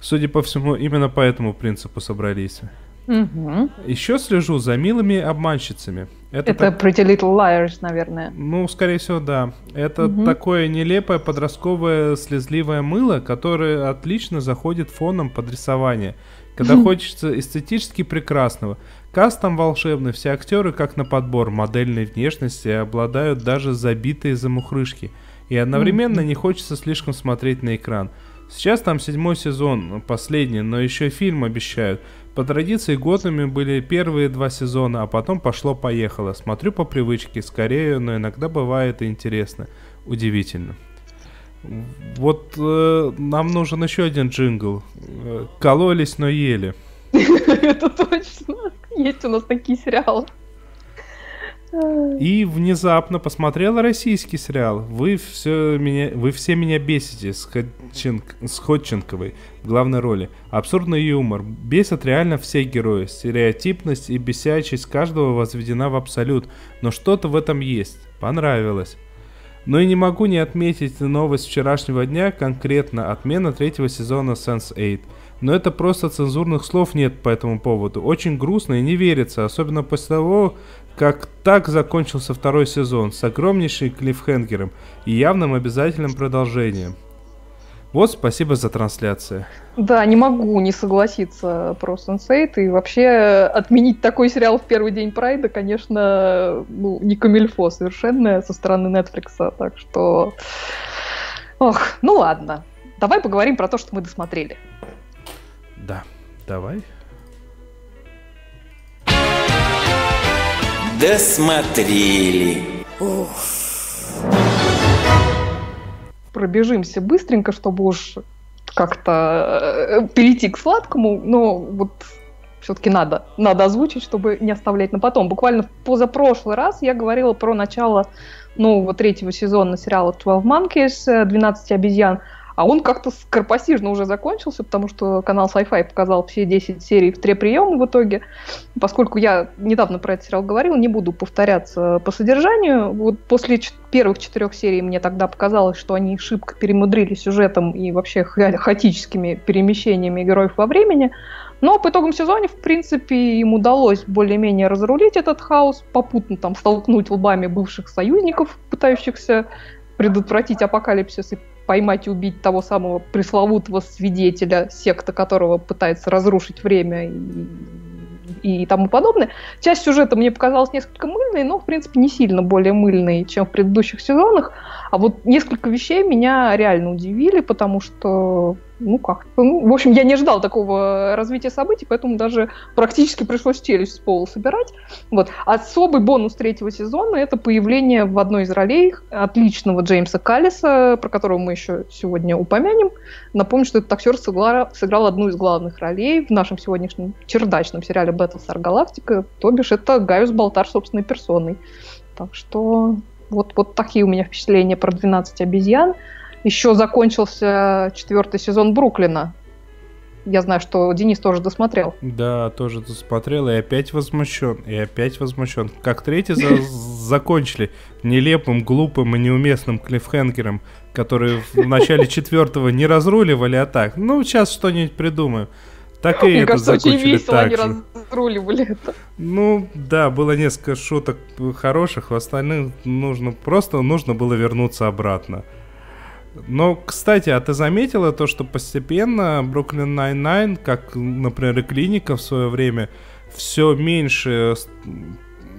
судя по всему, именно по этому принципу собрались. Угу. Еще слежу за милыми обманщицами. Это, это так... Pretty Little Liars, наверное. Ну, скорее всего, да. Это угу. такое нелепое подростковое слезливое мыло, которое отлично заходит фоном под рисование, когда хочется эстетически прекрасного. Каст там волшебный, все актеры как на подбор модельной внешности обладают даже забитые замухрышки. И одновременно не хочется слишком смотреть на экран. Сейчас там седьмой сезон, последний, но еще фильм обещают. По традиции годами были первые два сезона, а потом пошло-поехало. Смотрю по привычке, скорее, но иногда бывает интересно. Удивительно. Вот э, нам нужен еще один джингл. Э, Кололись, но ели. Это точно. Есть у нас такие сериалы. И внезапно посмотрела российский сериал. Вы все меня, вы все меня бесите с, Ходченк, с Ходченковой в главной роли. Абсурдный юмор. Бесят реально все герои. Стереотипность и бесячесть каждого возведена в абсолют. Но что-то в этом есть. Понравилось. Но и не могу не отметить новость вчерашнего дня, конкретно отмена третьего сезона Sense8. Но это просто цензурных слов нет по этому поводу. Очень грустно и не верится, особенно после того, как так закончился второй сезон с огромнейшим клиффхенгером и явным обязательным продолжением. Вот, спасибо за трансляцию. Да, не могу не согласиться про Сенсейт. И вообще отменить такой сериал в первый день Прайда, конечно, ну, не камильфо совершенно со стороны Netflix. Так что... Ох, ну ладно. Давай поговорим про то, что мы досмотрели. Да, давай. Досмотрели. Пробежимся быстренько, чтобы уж как-то э, перейти к сладкому, но вот все-таки надо, надо озвучить, чтобы не оставлять на потом. Буквально позапрошлый раз я говорила про начало нового третьего сезона сериала 12 Monkeys, 12 обезьян, а он как-то скоропостижно уже закончился, потому что канал Sci-Fi показал все 10 серий в три приема в итоге. Поскольку я недавно про этот сериал говорила, не буду повторяться по содержанию. Вот после первых четырех серий мне тогда показалось, что они шибко перемудрили сюжетом и вообще хаотическими перемещениями героев во времени. Но по итогам сезона, в принципе, им удалось более-менее разрулить этот хаос, попутно там столкнуть лбами бывших союзников, пытающихся предотвратить апокалипсис и поймать и убить того самого пресловутого свидетеля, секта которого пытается разрушить время и, и тому подобное. Часть сюжета мне показалась несколько мыльной, но, в принципе, не сильно более мыльной, чем в предыдущих сезонах. А вот несколько вещей меня реально удивили, потому что ну как ну, в общем, я не ожидал такого развития событий, поэтому даже практически пришлось челюсть с пола собирать. Вот. Особый бонус третьего сезона — это появление в одной из ролей отличного Джеймса Каллиса, про которого мы еще сегодня упомянем. Напомню, что этот актер сыграл, сыграл одну из главных ролей в нашем сегодняшнем чердачном сериале Battlestar Galactica, то бишь это Гaius Балтар собственной персоной. Так что вот, вот такие у меня впечатления про 12 обезьян. Еще закончился четвертый сезон Бруклина. Я знаю, что Денис тоже досмотрел. Да, тоже досмотрел, и опять возмущен, и опять возмущен. Как третий за закончили нелепым, глупым и неуместным клиффхенгером, который в начале четвертого не разруливали, а так. Ну, сейчас что-нибудь придумаем. Так и Мне это кажется, закончили очень весело так они разруливали это. Ну, да, было несколько шуток хороших, в остальных нужно просто нужно было вернуться обратно. Но, кстати, а ты заметила то, что постепенно Бруклин Nine-Nine, как, например, и Клиника в свое время, все меньше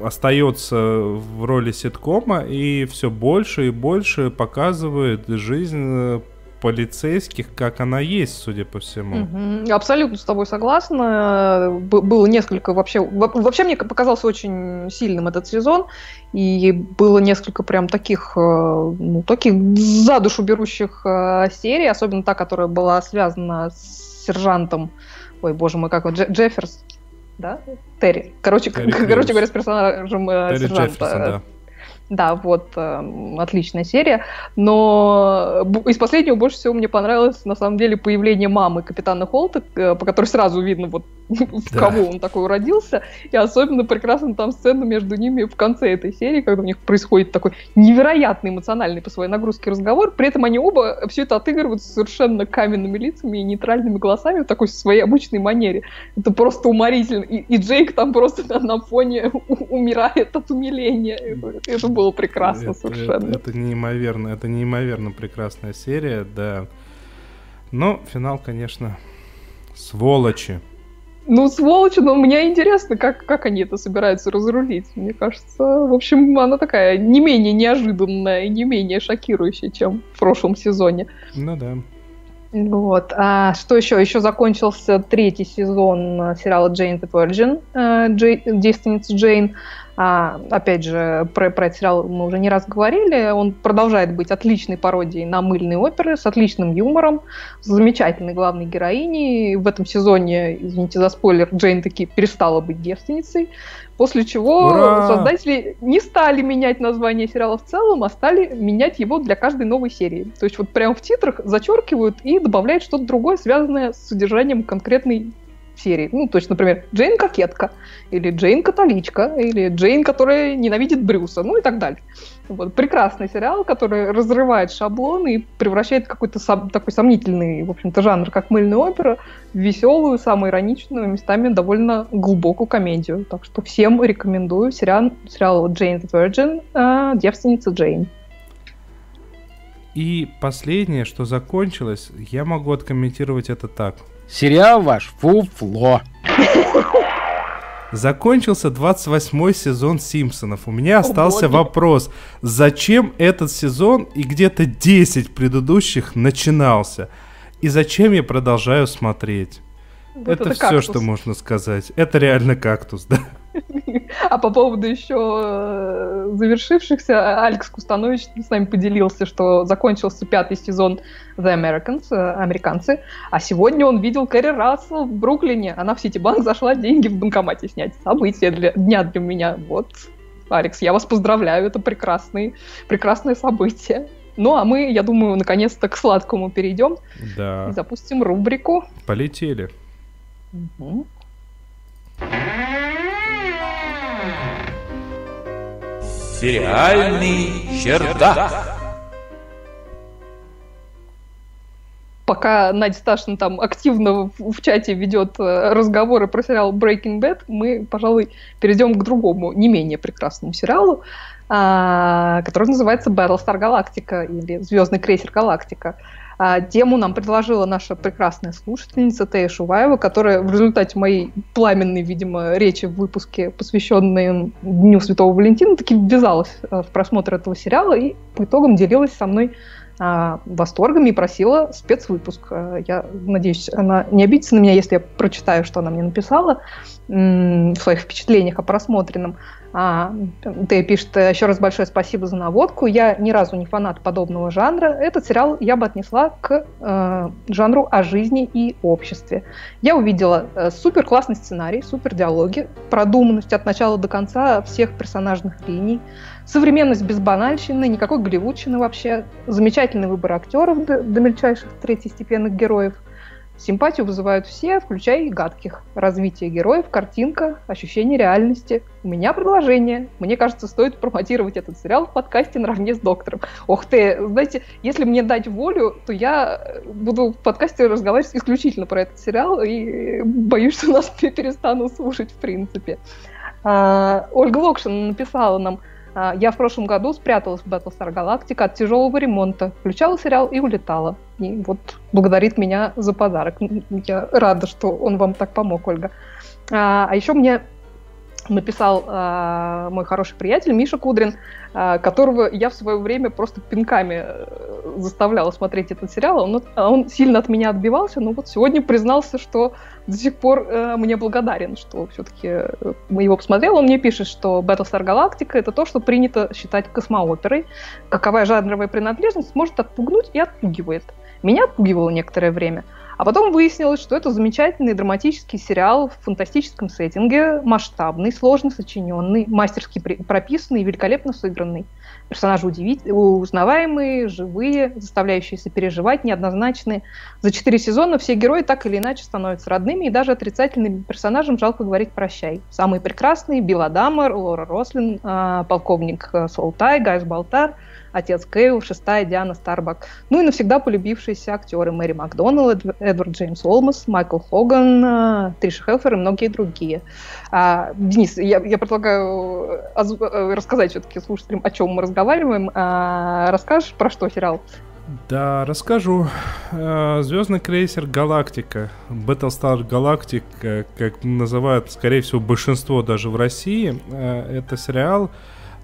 остается в роли ситкома и все больше и больше показывает жизнь полицейских, как она есть, судя по всему. Угу. Абсолютно с тобой согласна. Было несколько вообще... Вообще мне показался очень сильным этот сезон, и было несколько прям таких, э, ну, таких за душу берущих э, серий, особенно та, которая была связана с сержантом, ой, боже мой, как вот, Джефферс, да? Терри. Короче, Терри короче говоря, с персонажем э, Терри сержанта. Джефферсон, да. Да, вот, э, отличная серия. Но из последнего больше всего мне понравилось, на самом деле, появление мамы капитана Холта, э, по которой сразу видно вот в да. кого он такой родился. И особенно прекрасна там сцена между ними в конце этой серии, когда у них происходит такой невероятно эмоциональный по своей нагрузке разговор. При этом они оба все это отыгрывают совершенно каменными лицами и нейтральными голосами в такой своей обычной манере. Это просто уморительно. И, и Джейк там просто на, на фоне умирает от умиления. Это, это было прекрасно это, совершенно. Это, это неимоверно, это неимоверно прекрасная серия, да. Но финал, конечно, сволочи. Ну, сволочи, но мне интересно, как, как они это собираются разрулить. Мне кажется, в общем, она такая не менее неожиданная и не менее шокирующая, чем в прошлом сезоне. Ну да. Вот. А что еще? Еще закончился третий сезон сериала Джейн the Virgin, э, Джей, девственница Джейн. А, опять же, про, про этот сериал мы уже не раз говорили. Он продолжает быть отличной пародией на мыльные оперы, с отличным юмором, с замечательной главной героиней. В этом сезоне, извините за спойлер, Джейн таки перестала быть девственницей. После чего Ура! создатели не стали менять название сериала в целом, а стали менять его для каждой новой серии. То есть вот прямо в титрах зачеркивают и добавляют что-то другое, связанное с содержанием конкретной серии. Ну, то есть, например, Джейн кокетка, или Джейн католичка, или Джейн, которая ненавидит Брюса, ну и так далее. Вот. Прекрасный сериал, который разрывает шаблоны и превращает какой-то сам, такой сомнительный, в общем-то, жанр, как мыльная опера, в веселую, самоироничную, местами довольно глубокую комедию. Так что всем рекомендую сериал, сериал Джейн the Virgin, э, девственница Джейн. И последнее, что закончилось, я могу откомментировать это так – Сериал ваш фуфло. Закончился 28 сезон Симпсонов. У меня остался О, вопрос, зачем этот сезон и где-то 10 предыдущих начинался? И зачем я продолжаю смотреть? Вот это, это все, что можно сказать. Это реально кактус, да. А по поводу еще э, завершившихся, Алекс Кустанович с нами поделился, что закончился пятый сезон The Americans, э, американцы, а сегодня он видел Кэрри Рассел в Бруклине. Она в Ситибанк зашла деньги в банкомате снять. Событие для, дня для меня. Вот, Алекс, я вас поздравляю, это прекрасный, прекрасное событие. Ну, а мы, я думаю, наконец-то к сладкому перейдем. Да. И запустим рубрику. Полетели. Угу. Сериальный чердак. Пока Надя Сташина там активно в, чате ведет э, разговоры про сериал Breaking Bad, мы, пожалуй, перейдем к другому, не менее прекрасному сериалу, а, который называется Battlestar Galactica или Звездный крейсер Галактика. Тему нам предложила наша прекрасная слушательница Тея Шуваева, которая в результате моей пламенной, видимо, речи в выпуске, посвященной Дню Святого Валентина, таки ввязалась э, в просмотр этого сериала и по итогам делилась со мной а, восторгами и просила спецвыпуск. Э, я надеюсь, она не обидится на меня, если я прочитаю, что она мне написала в своих впечатлениях о просмотренном. А, ты пишет, еще раз большое спасибо за наводку. Я ни разу не фанат подобного жанра. Этот сериал я бы отнесла к э, жанру о жизни и обществе. Я увидела э, супер классный сценарий, супер диалоги, продуманность от начала до конца всех персонажных линий, современность без банальщины, никакой голливудщины вообще, замечательный выбор актеров до, до мельчайших третьестепенных героев – Симпатию вызывают все, включая и гадких. Развитие героев, картинка, ощущение реальности. У меня предложение. Мне кажется, стоит промотировать этот сериал в подкасте наравне с доктором. Ох ты, знаете, если мне дать волю, то я буду в подкасте разговаривать исключительно про этот сериал и боюсь, что нас перестанут слушать в принципе. А, Ольга Локшин написала нам, я в прошлом году спряталась в Battlestar Galactica от тяжелого ремонта, включала сериал и улетала. И вот благодарит меня за подарок. Я рада, что он вам так помог, Ольга. А, а еще мне написал э, мой хороший приятель Миша Кудрин, э, которого я в свое время просто пинками э, заставляла смотреть этот сериал. Он, он сильно от меня отбивался, но вот сегодня признался, что до сих пор э, мне благодарен, что все-таки э, его посмотрел. Он мне пишет, что Battlestar Galactica — это то, что принято считать космооперой. Каковая жанровая принадлежность может отпугнуть и отпугивает. Меня отпугивало некоторое время — а потом выяснилось, что это замечательный драматический сериал в фантастическом сеттинге, масштабный, сложно сочиненный, мастерски прописанный, великолепно сыгранный. Персонажи удивительные, узнаваемые, живые, заставляющие сопереживать, неоднозначные. За четыре сезона все герои так или иначе становятся родными, и даже отрицательным персонажам жалко говорить «прощай». Самые прекрасные – Билл Адама, Лора Розлин, а, полковник э, Сол Тай, Гайус Балтар – отец Кейл, шестая Диана Старбак. Ну и навсегда полюбившиеся актеры Мэри Макдоналд, Эдвард Джеймс Олмас, Майкл Хоган, э, Триша Хелфер и многие другие. А, Денис, я, я предлагаю э, рассказать все-таки слушателям, о чем мы разговариваем. А, расскажешь, про что сериал? Да, расскажу. Э, Звездный крейсер Галактика, Battlestar Galactica, как называют, скорее всего, большинство даже в России, это сериал,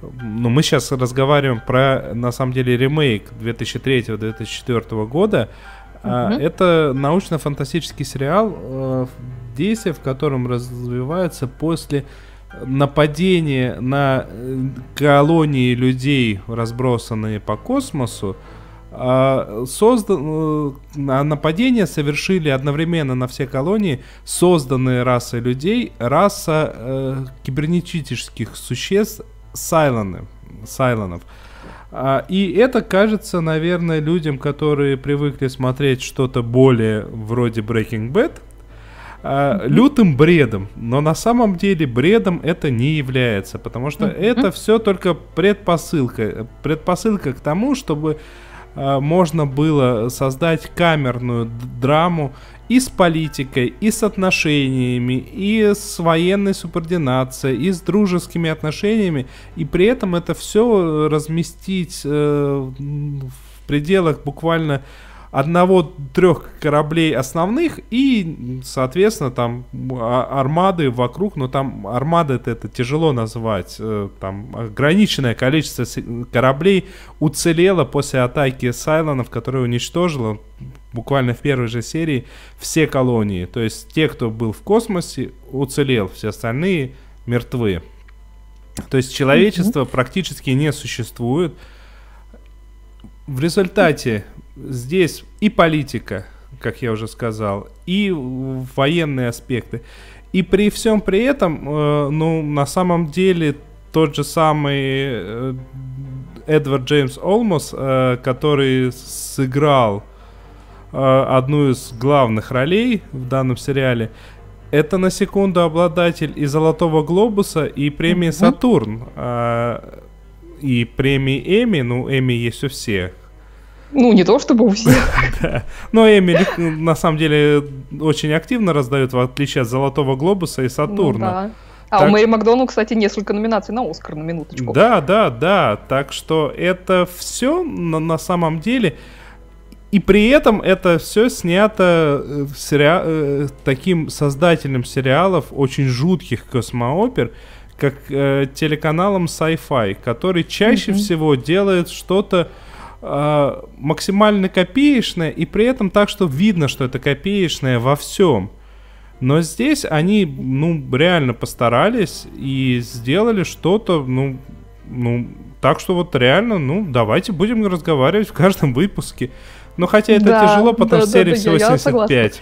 ну, мы сейчас разговариваем про, на самом деле, ремейк 2003-2004 года. Uh-huh. Это научно-фантастический сериал, э, действие в котором развивается после нападения на э, колонии людей, разбросанные по космосу, а, создан... Э, нападение совершили одновременно на все колонии созданные расой людей, раса э, кибернетических существ Сайлоны, Сайлонов. А, и это кажется, наверное, людям, которые привыкли смотреть что-то более вроде Breaking Bad, а, лютым бредом. Но на самом деле бредом это не является, потому что это все только предпосылка. Предпосылка к тому, чтобы можно было создать камерную драму и с политикой, и с отношениями, и с военной субординацией, и с дружескими отношениями, и при этом это все разместить э, в пределах буквально одного-трех кораблей основных и, соответственно, там а, армады вокруг, но там армады это, это тяжело назвать, э, там ограниченное количество кораблей уцелело после атаки Сайлонов, которая уничтожила буквально в первой же серии все колонии. То есть те, кто был в космосе, уцелел, все остальные мертвы. То есть человечество mm-hmm. практически не существует. В результате здесь и политика, как я уже сказал, и военные аспекты. И при всем при этом, э, ну, на самом деле, тот же самый э, Эдвард Джеймс Олмос, э, который сыграл э, одну из главных ролей в данном сериале, это на секунду обладатель и Золотого Глобуса, и премии Сатурн. Э, и премии Эми, ну, Эми есть у всех. Ну, не то чтобы у всех. Но Эмили на самом деле очень активно раздают, в отличие от Золотого Глобуса и Сатурна. Ну а у Мэри Макдону, кстати, несколько номинаций на Оскар, на минуточку. Да, да, да. Так что это все на, самом деле... И при этом это все снято э, сери... Э, таким создателем сериалов, очень жутких космоопер, как э, телеканалом Sci-Fi, который чаще mm-hmm. всего делает что-то э, максимально копеечное, и при этом так, что видно, что это копеечное во всем. Но здесь они, ну, реально постарались и сделали что-то, ну, ну, так что вот реально, ну, давайте будем разговаривать в каждом выпуске. Но хотя это да, тяжело, потому да, что серии да, всего я, 75.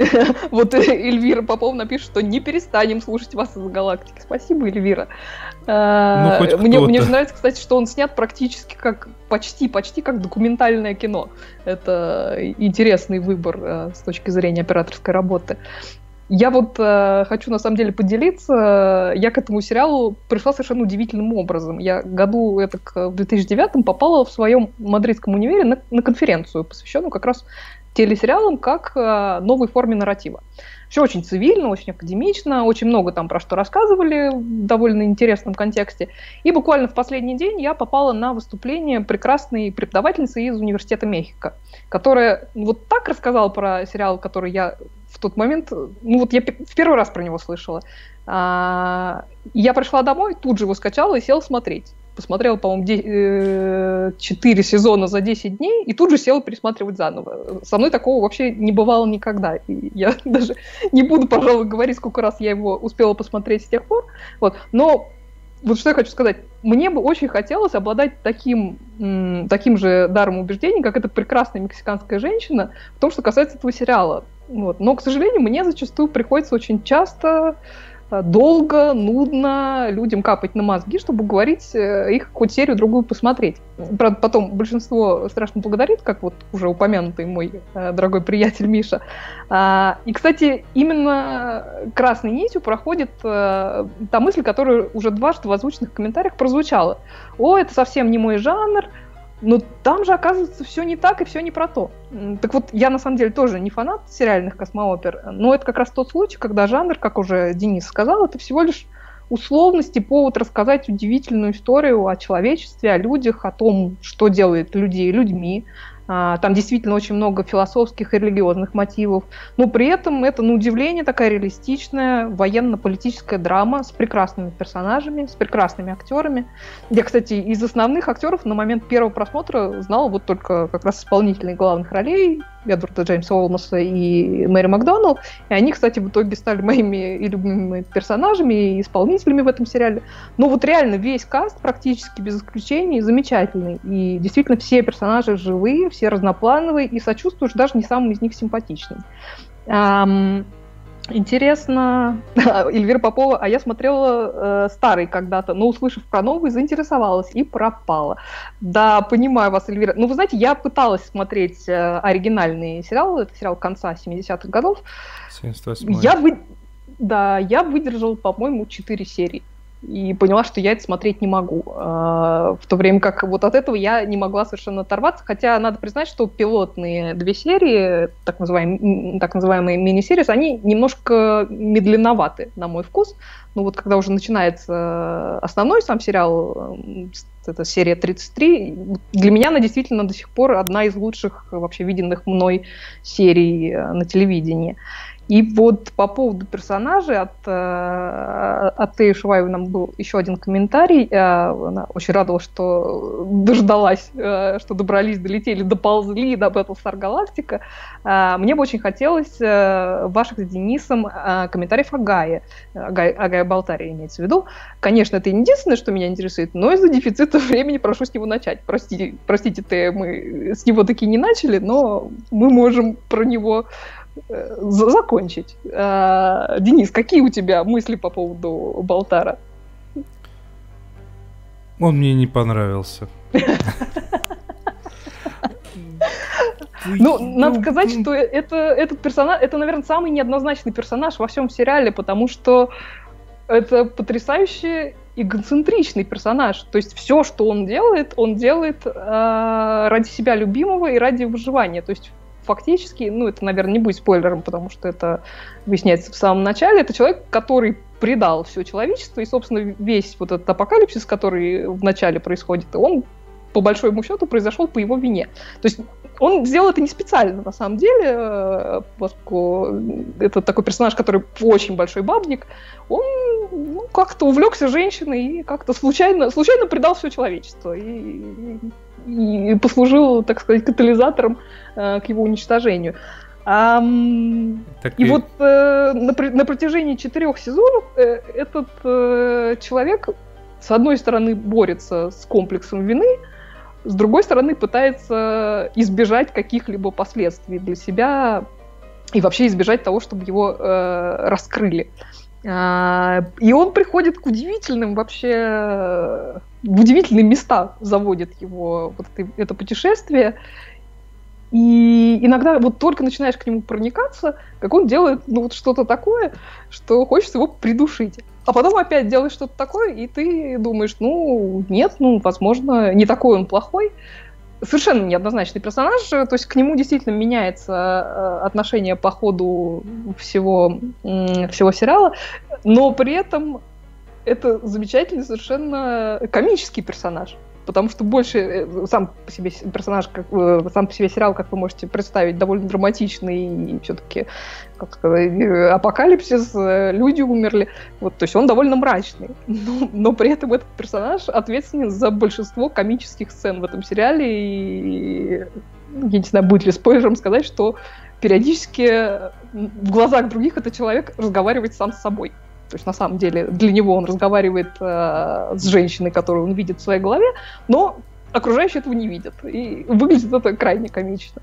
Вот Эльвира Попов напишет, что не перестанем слушать вас из галактики. Спасибо, Эльвира. А, ну, мне, мне же нравится, кстати, что он снят практически как почти, почти как документальное кино. Это интересный выбор э, с точки зрения операторской работы. Я вот э, хочу на самом деле поделиться. Я к этому сериалу пришла совершенно удивительным образом. Я году это в 2009 попала в своем мадридском универе на, на конференцию, посвященную как раз телесериалам как э, новой форме нарратива. Все очень цивильно, очень академично, очень много там про что рассказывали в довольно интересном контексте. И буквально в последний день я попала на выступление прекрасной преподавательницы из Университета Мехико, которая вот так рассказала про сериал, который я в тот момент, ну вот я в первый раз про него слышала. А, я пришла домой, тут же его скачала и села смотреть посмотрела, по-моему, 4 э, сезона за 10 дней, и тут же села пересматривать заново. Со мной такого вообще не бывало никогда. И я даже не буду, пожалуй, говорить, сколько раз я его успела посмотреть с тех пор. Вот. Но вот что я хочу сказать. Мне бы очень хотелось обладать таким, таким же даром убеждений, как эта прекрасная мексиканская женщина, в том, что касается этого сериала. Вот. Но, к сожалению, мне зачастую приходится очень часто долго, нудно людям капать на мозги, чтобы говорить э, их хоть серию-другую посмотреть. Правда, потом большинство страшно благодарит, как вот уже упомянутый мой э, дорогой приятель Миша. А, и, кстати, именно красной нитью проходит та мысль, которая уже дважды в озвученных комментариях прозвучала. «О, это совсем не мой жанр», но там же, оказывается, все не так и все не про то. Так вот, я на самом деле тоже не фанат сериальных космоопер, но это как раз тот случай, когда жанр, как уже Денис сказал, это всего лишь условности, повод рассказать удивительную историю о человечестве, о людях, о том, что делает людей людьми, там действительно очень много философских и религиозных мотивов. Но при этом это, на удивление, такая реалистичная военно-политическая драма с прекрасными персонажами, с прекрасными актерами. Я, кстати, из основных актеров на момент первого просмотра знала вот только как раз исполнительных главных ролей Эдварда Джеймса Олмаса и Мэри Макдоналл. И они, кстати, в итоге стали моими и любимыми персонажами, и исполнителями в этом сериале. Но вот реально весь каст практически без исключений замечательный. И действительно все персонажи живые, все разноплановые, и сочувствуешь даже не самым из них симпатичным. Интересно, Эльвира Попова, а я смотрела э, старый когда-то, но услышав про новый, заинтересовалась и пропала. Да, понимаю вас, Эльвира. Ну, вы знаете, я пыталась смотреть э, оригинальный сериал, это сериал конца 70-х годов. 78 я вы... Да, я выдержала, по-моему, 4 серии и поняла, что я это смотреть не могу. А, в то время как вот от этого я не могла совершенно оторваться, хотя надо признать, что пилотные две серии, так называемые, так называемые мини-серии, они немножко медленноваты, на мой вкус. Ну вот когда уже начинается основной сам сериал, это серия 33, для меня она действительно до сих пор одна из лучших вообще виденных мной серий э, на телевидении. И вот по поводу персонажей от, э, от Теи Шуваевой нам был еще один комментарий. Э, она очень радовалась, что дождалась, э, что добрались, долетели, доползли до Battlestar Galactica. Мне бы очень хотелось ваших с Денисом комментариев о Гае. О Гае, о Гае Болтаре имеется в виду. Конечно, это единственное, что меня интересует, но из-за дефицита времени прошу с него начать. Простите, простите, ты, мы с него таки не начали, но мы можем про него закончить. А, Денис, какие у тебя мысли по поводу Болтара? Он мне не понравился. Ну, надо сказать, что это, этот персонаж, это, наверное, самый неоднозначный персонаж во всем сериале, потому что это потрясающе эгоцентричный персонаж. То есть все, что он делает, он делает э, ради себя любимого и ради выживания. То есть фактически, ну, это, наверное, не будет спойлером, потому что это выясняется в самом начале, это человек, который предал все человечество, и, собственно, весь вот этот апокалипсис, который в начале происходит, он по большому счету произошел по его вине. То есть он сделал это не специально, на самом деле, э, поскольку это такой персонаж, который очень большой бабник, он ну, как-то увлекся женщиной и как-то случайно, случайно предал все человечество. И, и послужил, так сказать, катализатором э, к его уничтожению. А, и, и вот э, на, на протяжении четырех сезонов э, этот э, человек, с одной стороны, борется с комплексом вины, с другой стороны, пытается избежать каких-либо последствий для себя и вообще избежать того, чтобы его э, раскрыли. А, и он приходит к удивительным вообще, в удивительные места заводит его вот это, это путешествие. И иногда вот только начинаешь к нему проникаться, как он делает ну, вот что-то такое, что хочется его придушить. А потом опять делаешь что-то такое, и ты думаешь, ну, нет, ну, возможно, не такой он плохой совершенно неоднозначный персонаж, то есть к нему действительно меняется э, отношение по ходу всего, всего сериала, но при этом это замечательный совершенно комический персонаж потому что больше э, сам по себе персонаж, как, э, сам по себе сериал, как вы можете представить, довольно драматичный и все-таки, как сказать, э, апокалипсис, люди умерли. Вот, то есть он довольно мрачный. Но, но при этом этот персонаж ответственен за большинство комических сцен в этом сериале. И я не знаю, будет ли спойлером сказать, что периодически в глазах других этот человек разговаривает сам с собой. То есть, на самом деле, для него он разговаривает э, с женщиной, которую он видит в своей голове, но окружающие этого не видят. И выглядит это крайне комично.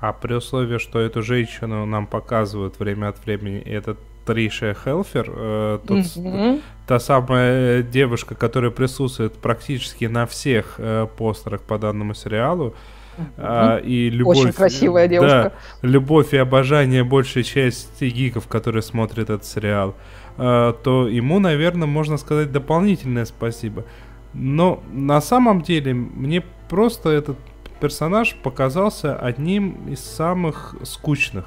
А при условии, что эту женщину нам показывают время от времени, это Триша Хелфер, э, тот, Мгм. та самая девушка, которая присутствует практически на всех э, постерах по данному сериалу. А, и любовь, Очень красивая да, девушка. любовь и обожание большей части гиков, которые смотрят этот сериал, то ему, наверное, можно сказать дополнительное спасибо. Но на самом деле мне просто этот персонаж показался одним из самых скучных.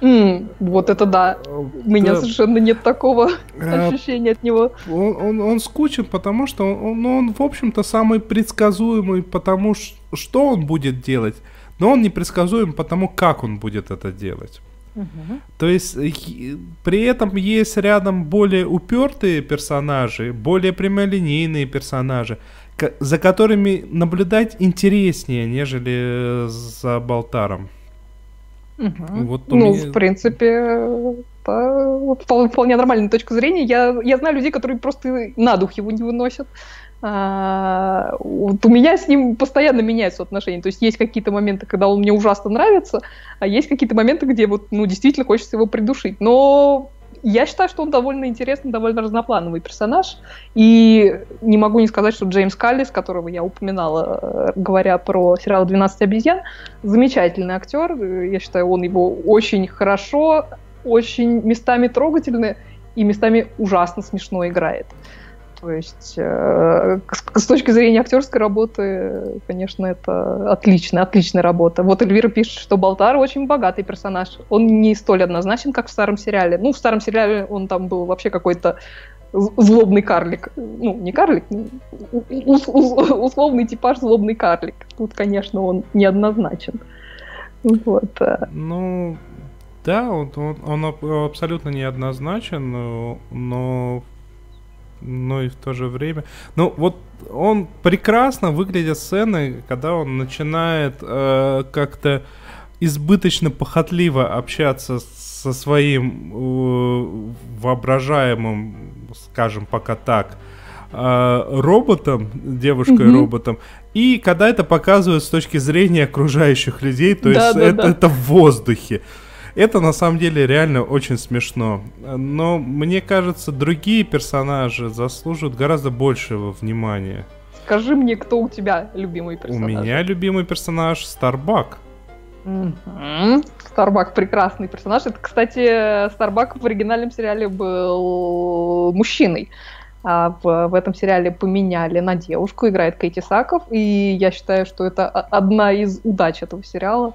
М, вот это да. У меня Да. совершенно нет такого Э, ощущения от него. Он, он, он скучен, потому что он, он, он, в общем-то, самый предсказуемый, потому ш- что он будет делать, но он непредсказуем потому, как он будет это делать. То есть э, и- при этом есть рядом более упертые персонажи, более прямолинейные персонажи, за которыми наблюдать интереснее, нежели э, за Болтаром. Мгм. Вот ну, меня- в принципе, это впол- вполне нормальная точка зрения. Я, я знаю людей, которые просто на дух его не выносят. А, вот у меня с ним постоянно меняются отношения. То есть есть какие-то моменты, когда он мне ужасно нравится, а есть какие-то моменты, где вот, ну, действительно хочется его придушить. Но я считаю, что он довольно интересный, довольно разноплановый персонаж. И не могу не сказать, что Джеймс Каллис, которого я упоминала, э, говоря про сериал «12 обезьян», замечательный актер. Я считаю, он его очень хорошо, очень местами трогательно и местами ужасно смешно играет. То есть э, с, точки зрения актерской работы, конечно, это отличная, отличная работа. Вот Эльвира пишет, что Болтар очень богатый персонаж. Он не столь однозначен, как в старом сериале. Ну, в старом сериале он там был вообще какой-то злобный карлик. Ну, не карлик, условный типаж злобный карлик. Тут, конечно, он неоднозначен. Вот. э. Ну, да, он, он, он аб- абсолютно неоднозначен, но, но, и в то же время... Ну, вот он прекрасно выглядит сцены, когда он начинает э, как-то избыточно похотливо общаться со своим э, воображаемым, скажем пока так, э, роботом, девушкой-роботом, и когда это показывают с точки зрения окружающих людей, то есть Да-да-да. это, это в воздухе. Это на самом деле реально очень смешно. Но мне кажется, другие персонажи заслуживают гораздо большего внимания. Скажи мне, кто у тебя любимый У персонаж? меня любимый персонаж Старбак. Старбак прекрасный персонаж. Это, кстати, Старбак в оригинальном сериале был мужчиной. А в, в этом сериале поменяли на девушку, играет Кейти Саков, и я считаю, что это одна из удач этого сериала.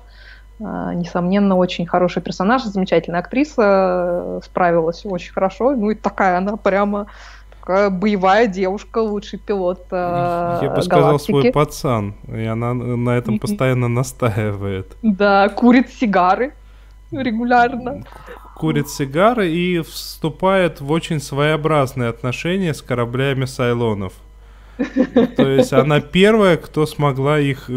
А, Несомненно, очень хороший персонаж, замечательная актриса, э, справилась очень хорошо. Ну и такая она прямо такая боевая девушка, лучший пилот э, Я бы сказал, свой пацан. И она на этом постоянно настаивает. Да, курит сигары регулярно. Курит сигары и вступает в очень своеобразные отношения с кораблями Сайлонов. То есть она первая, кто смогла их э,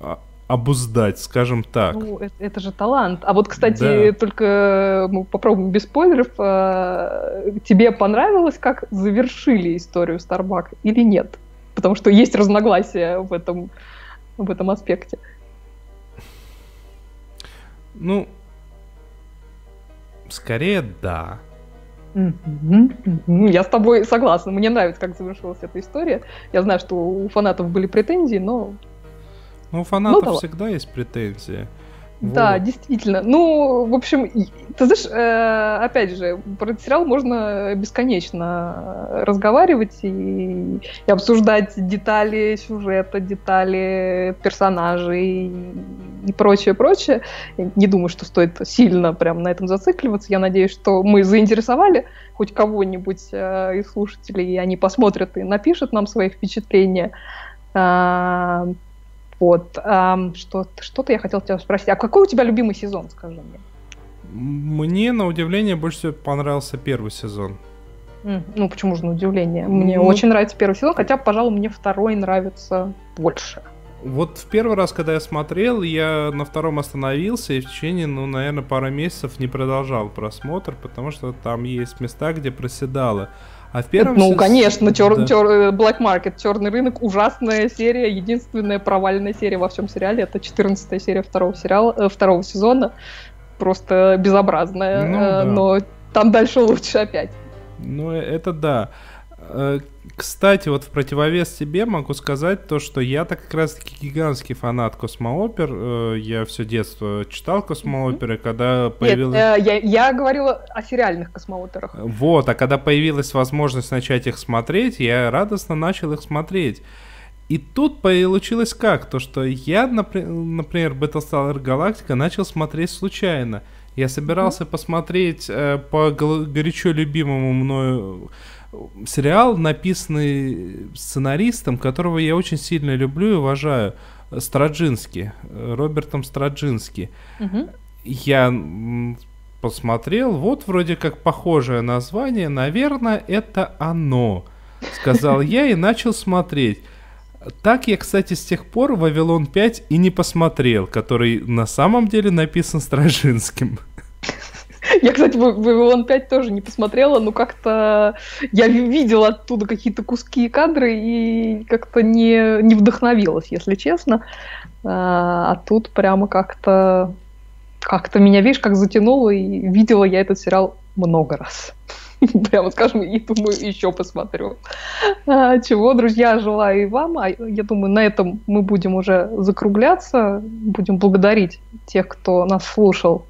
а- обуздать, скажем так. Ну, это, это же талант. А вот, кстати, Да. только мы попробуем без спойлеров. э, Тебе понравилось, как завершили историю Старбак или нет? Потому что есть разногласия в этом, в этом аспекте. Ну, скорее да. Я с тобой согласна. Мне нравится, как завершилась эта история. Я знаю, что у фанатов были претензии, но Ну, у фанатов ладно. всегда есть претензии. Да, Вот. действительно. Ну, в общем, ты знаешь, э, опять же, про этот сериал можно бесконечно разговаривать и, и обсуждать детали сюжета, детали персонажей и прочее, прочее. Не думаю, что стоит сильно прям на этом зацикливаться. Я надеюсь, что мы заинтересовали хоть кого-нибудь э, из слушателей, и они посмотрят и напишут нам свои впечатления. Вот. что, что-то я хотела тебя спросить. А какой у тебя любимый сезон, скажи мне? Мне, на удивление, больше всего понравился первый сезон. Ну, почему же на удивление? Мне Ну- очень нравится первый сезон, хотя, пожалуй, мне второй нравится больше. Вот в первый раз, когда я смотрел, я на втором остановился и в течение, ну, наверное, пару месяцев не продолжал просмотр, потому что там есть места, где проседало. А в первом Ну, сез- конечно, чер- Да. чер- э, Black Market, черный рынок, ужасная серия, единственная провальная серия во всем сериале. Это 14 серия второго сериала, э, второго сезона. Просто безобразная, Ну, э, да. но там дальше лучше опять. Ну, это да. Кстати, вот в противовес тебе могу сказать то, что я так как раз-таки гигантский фанат космоопер. Э, Я все детство читал космооперы, когда Нет, появилась... э, я, я говорила о сериальных космоутерах. Вот, а когда появилась возможность начать их смотреть, я радостно начал их смотреть. И тут получилось как? То, что я, напри- например, Battlestar Galactica начал смотреть случайно. Я собирался посмотреть э, по горячо любимому мною сериал, написанный сценаристом, которого я очень сильно люблю и уважаю, Страджински, Робертом Страджински. Мгм. Я посмотрел, вот вроде как похожее название, наверное, это оно, сказал я и начал смотреть. Так я, кстати, с тех пор Вавилон 5 и не посмотрел, который на самом деле написан Стражинским. Я, кстати, «Ва- Вавилон 5 тоже не посмотрела, но как-то я ви- видела оттуда какие-то куски кадры и как-то не, не вдохновилась, если честно. А, а тут прямо как-то как-то меня, видишь, как затянуло, и видела я этот сериал много раз. Прямо скажем, и думаю, еще посмотрю. А, Чего, друзья, желаю и вам. А я думаю, на этом мы будем уже закругляться. Будем благодарить тех, кто нас слушал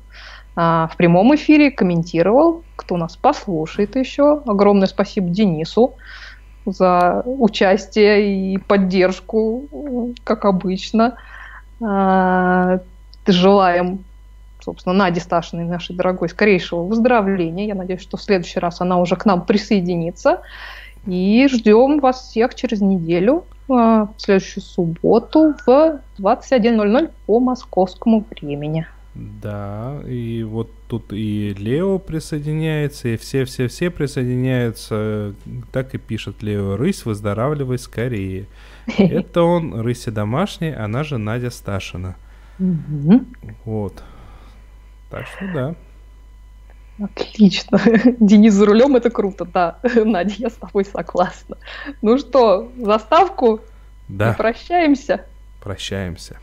в прямом эфире, комментировал, кто нас послушает еще. Огромное спасибо Денису за участие и поддержку, как обычно. А, Желаем, собственно, Наде Сташиной, нашей дорогой, скорейшего выздоровления. Я надеюсь, что в следующий раз она уже к нам присоединится. И ждем вас всех через неделю, а, в следующую субботу в 21.00 по московскому времени. Да, и вот тут и Лео присоединяется, и все-все-все присоединяются. Так и пишет Лео, рысь, выздоравливай скорее. Это он, рыся домашняя, она же Надя Сташина. Вот. Так что да. Отлично. Денис за рулем это круто, да. Надя, я с тобой согласна. Ну что, заставку и Да, прощаемся. прощаемся.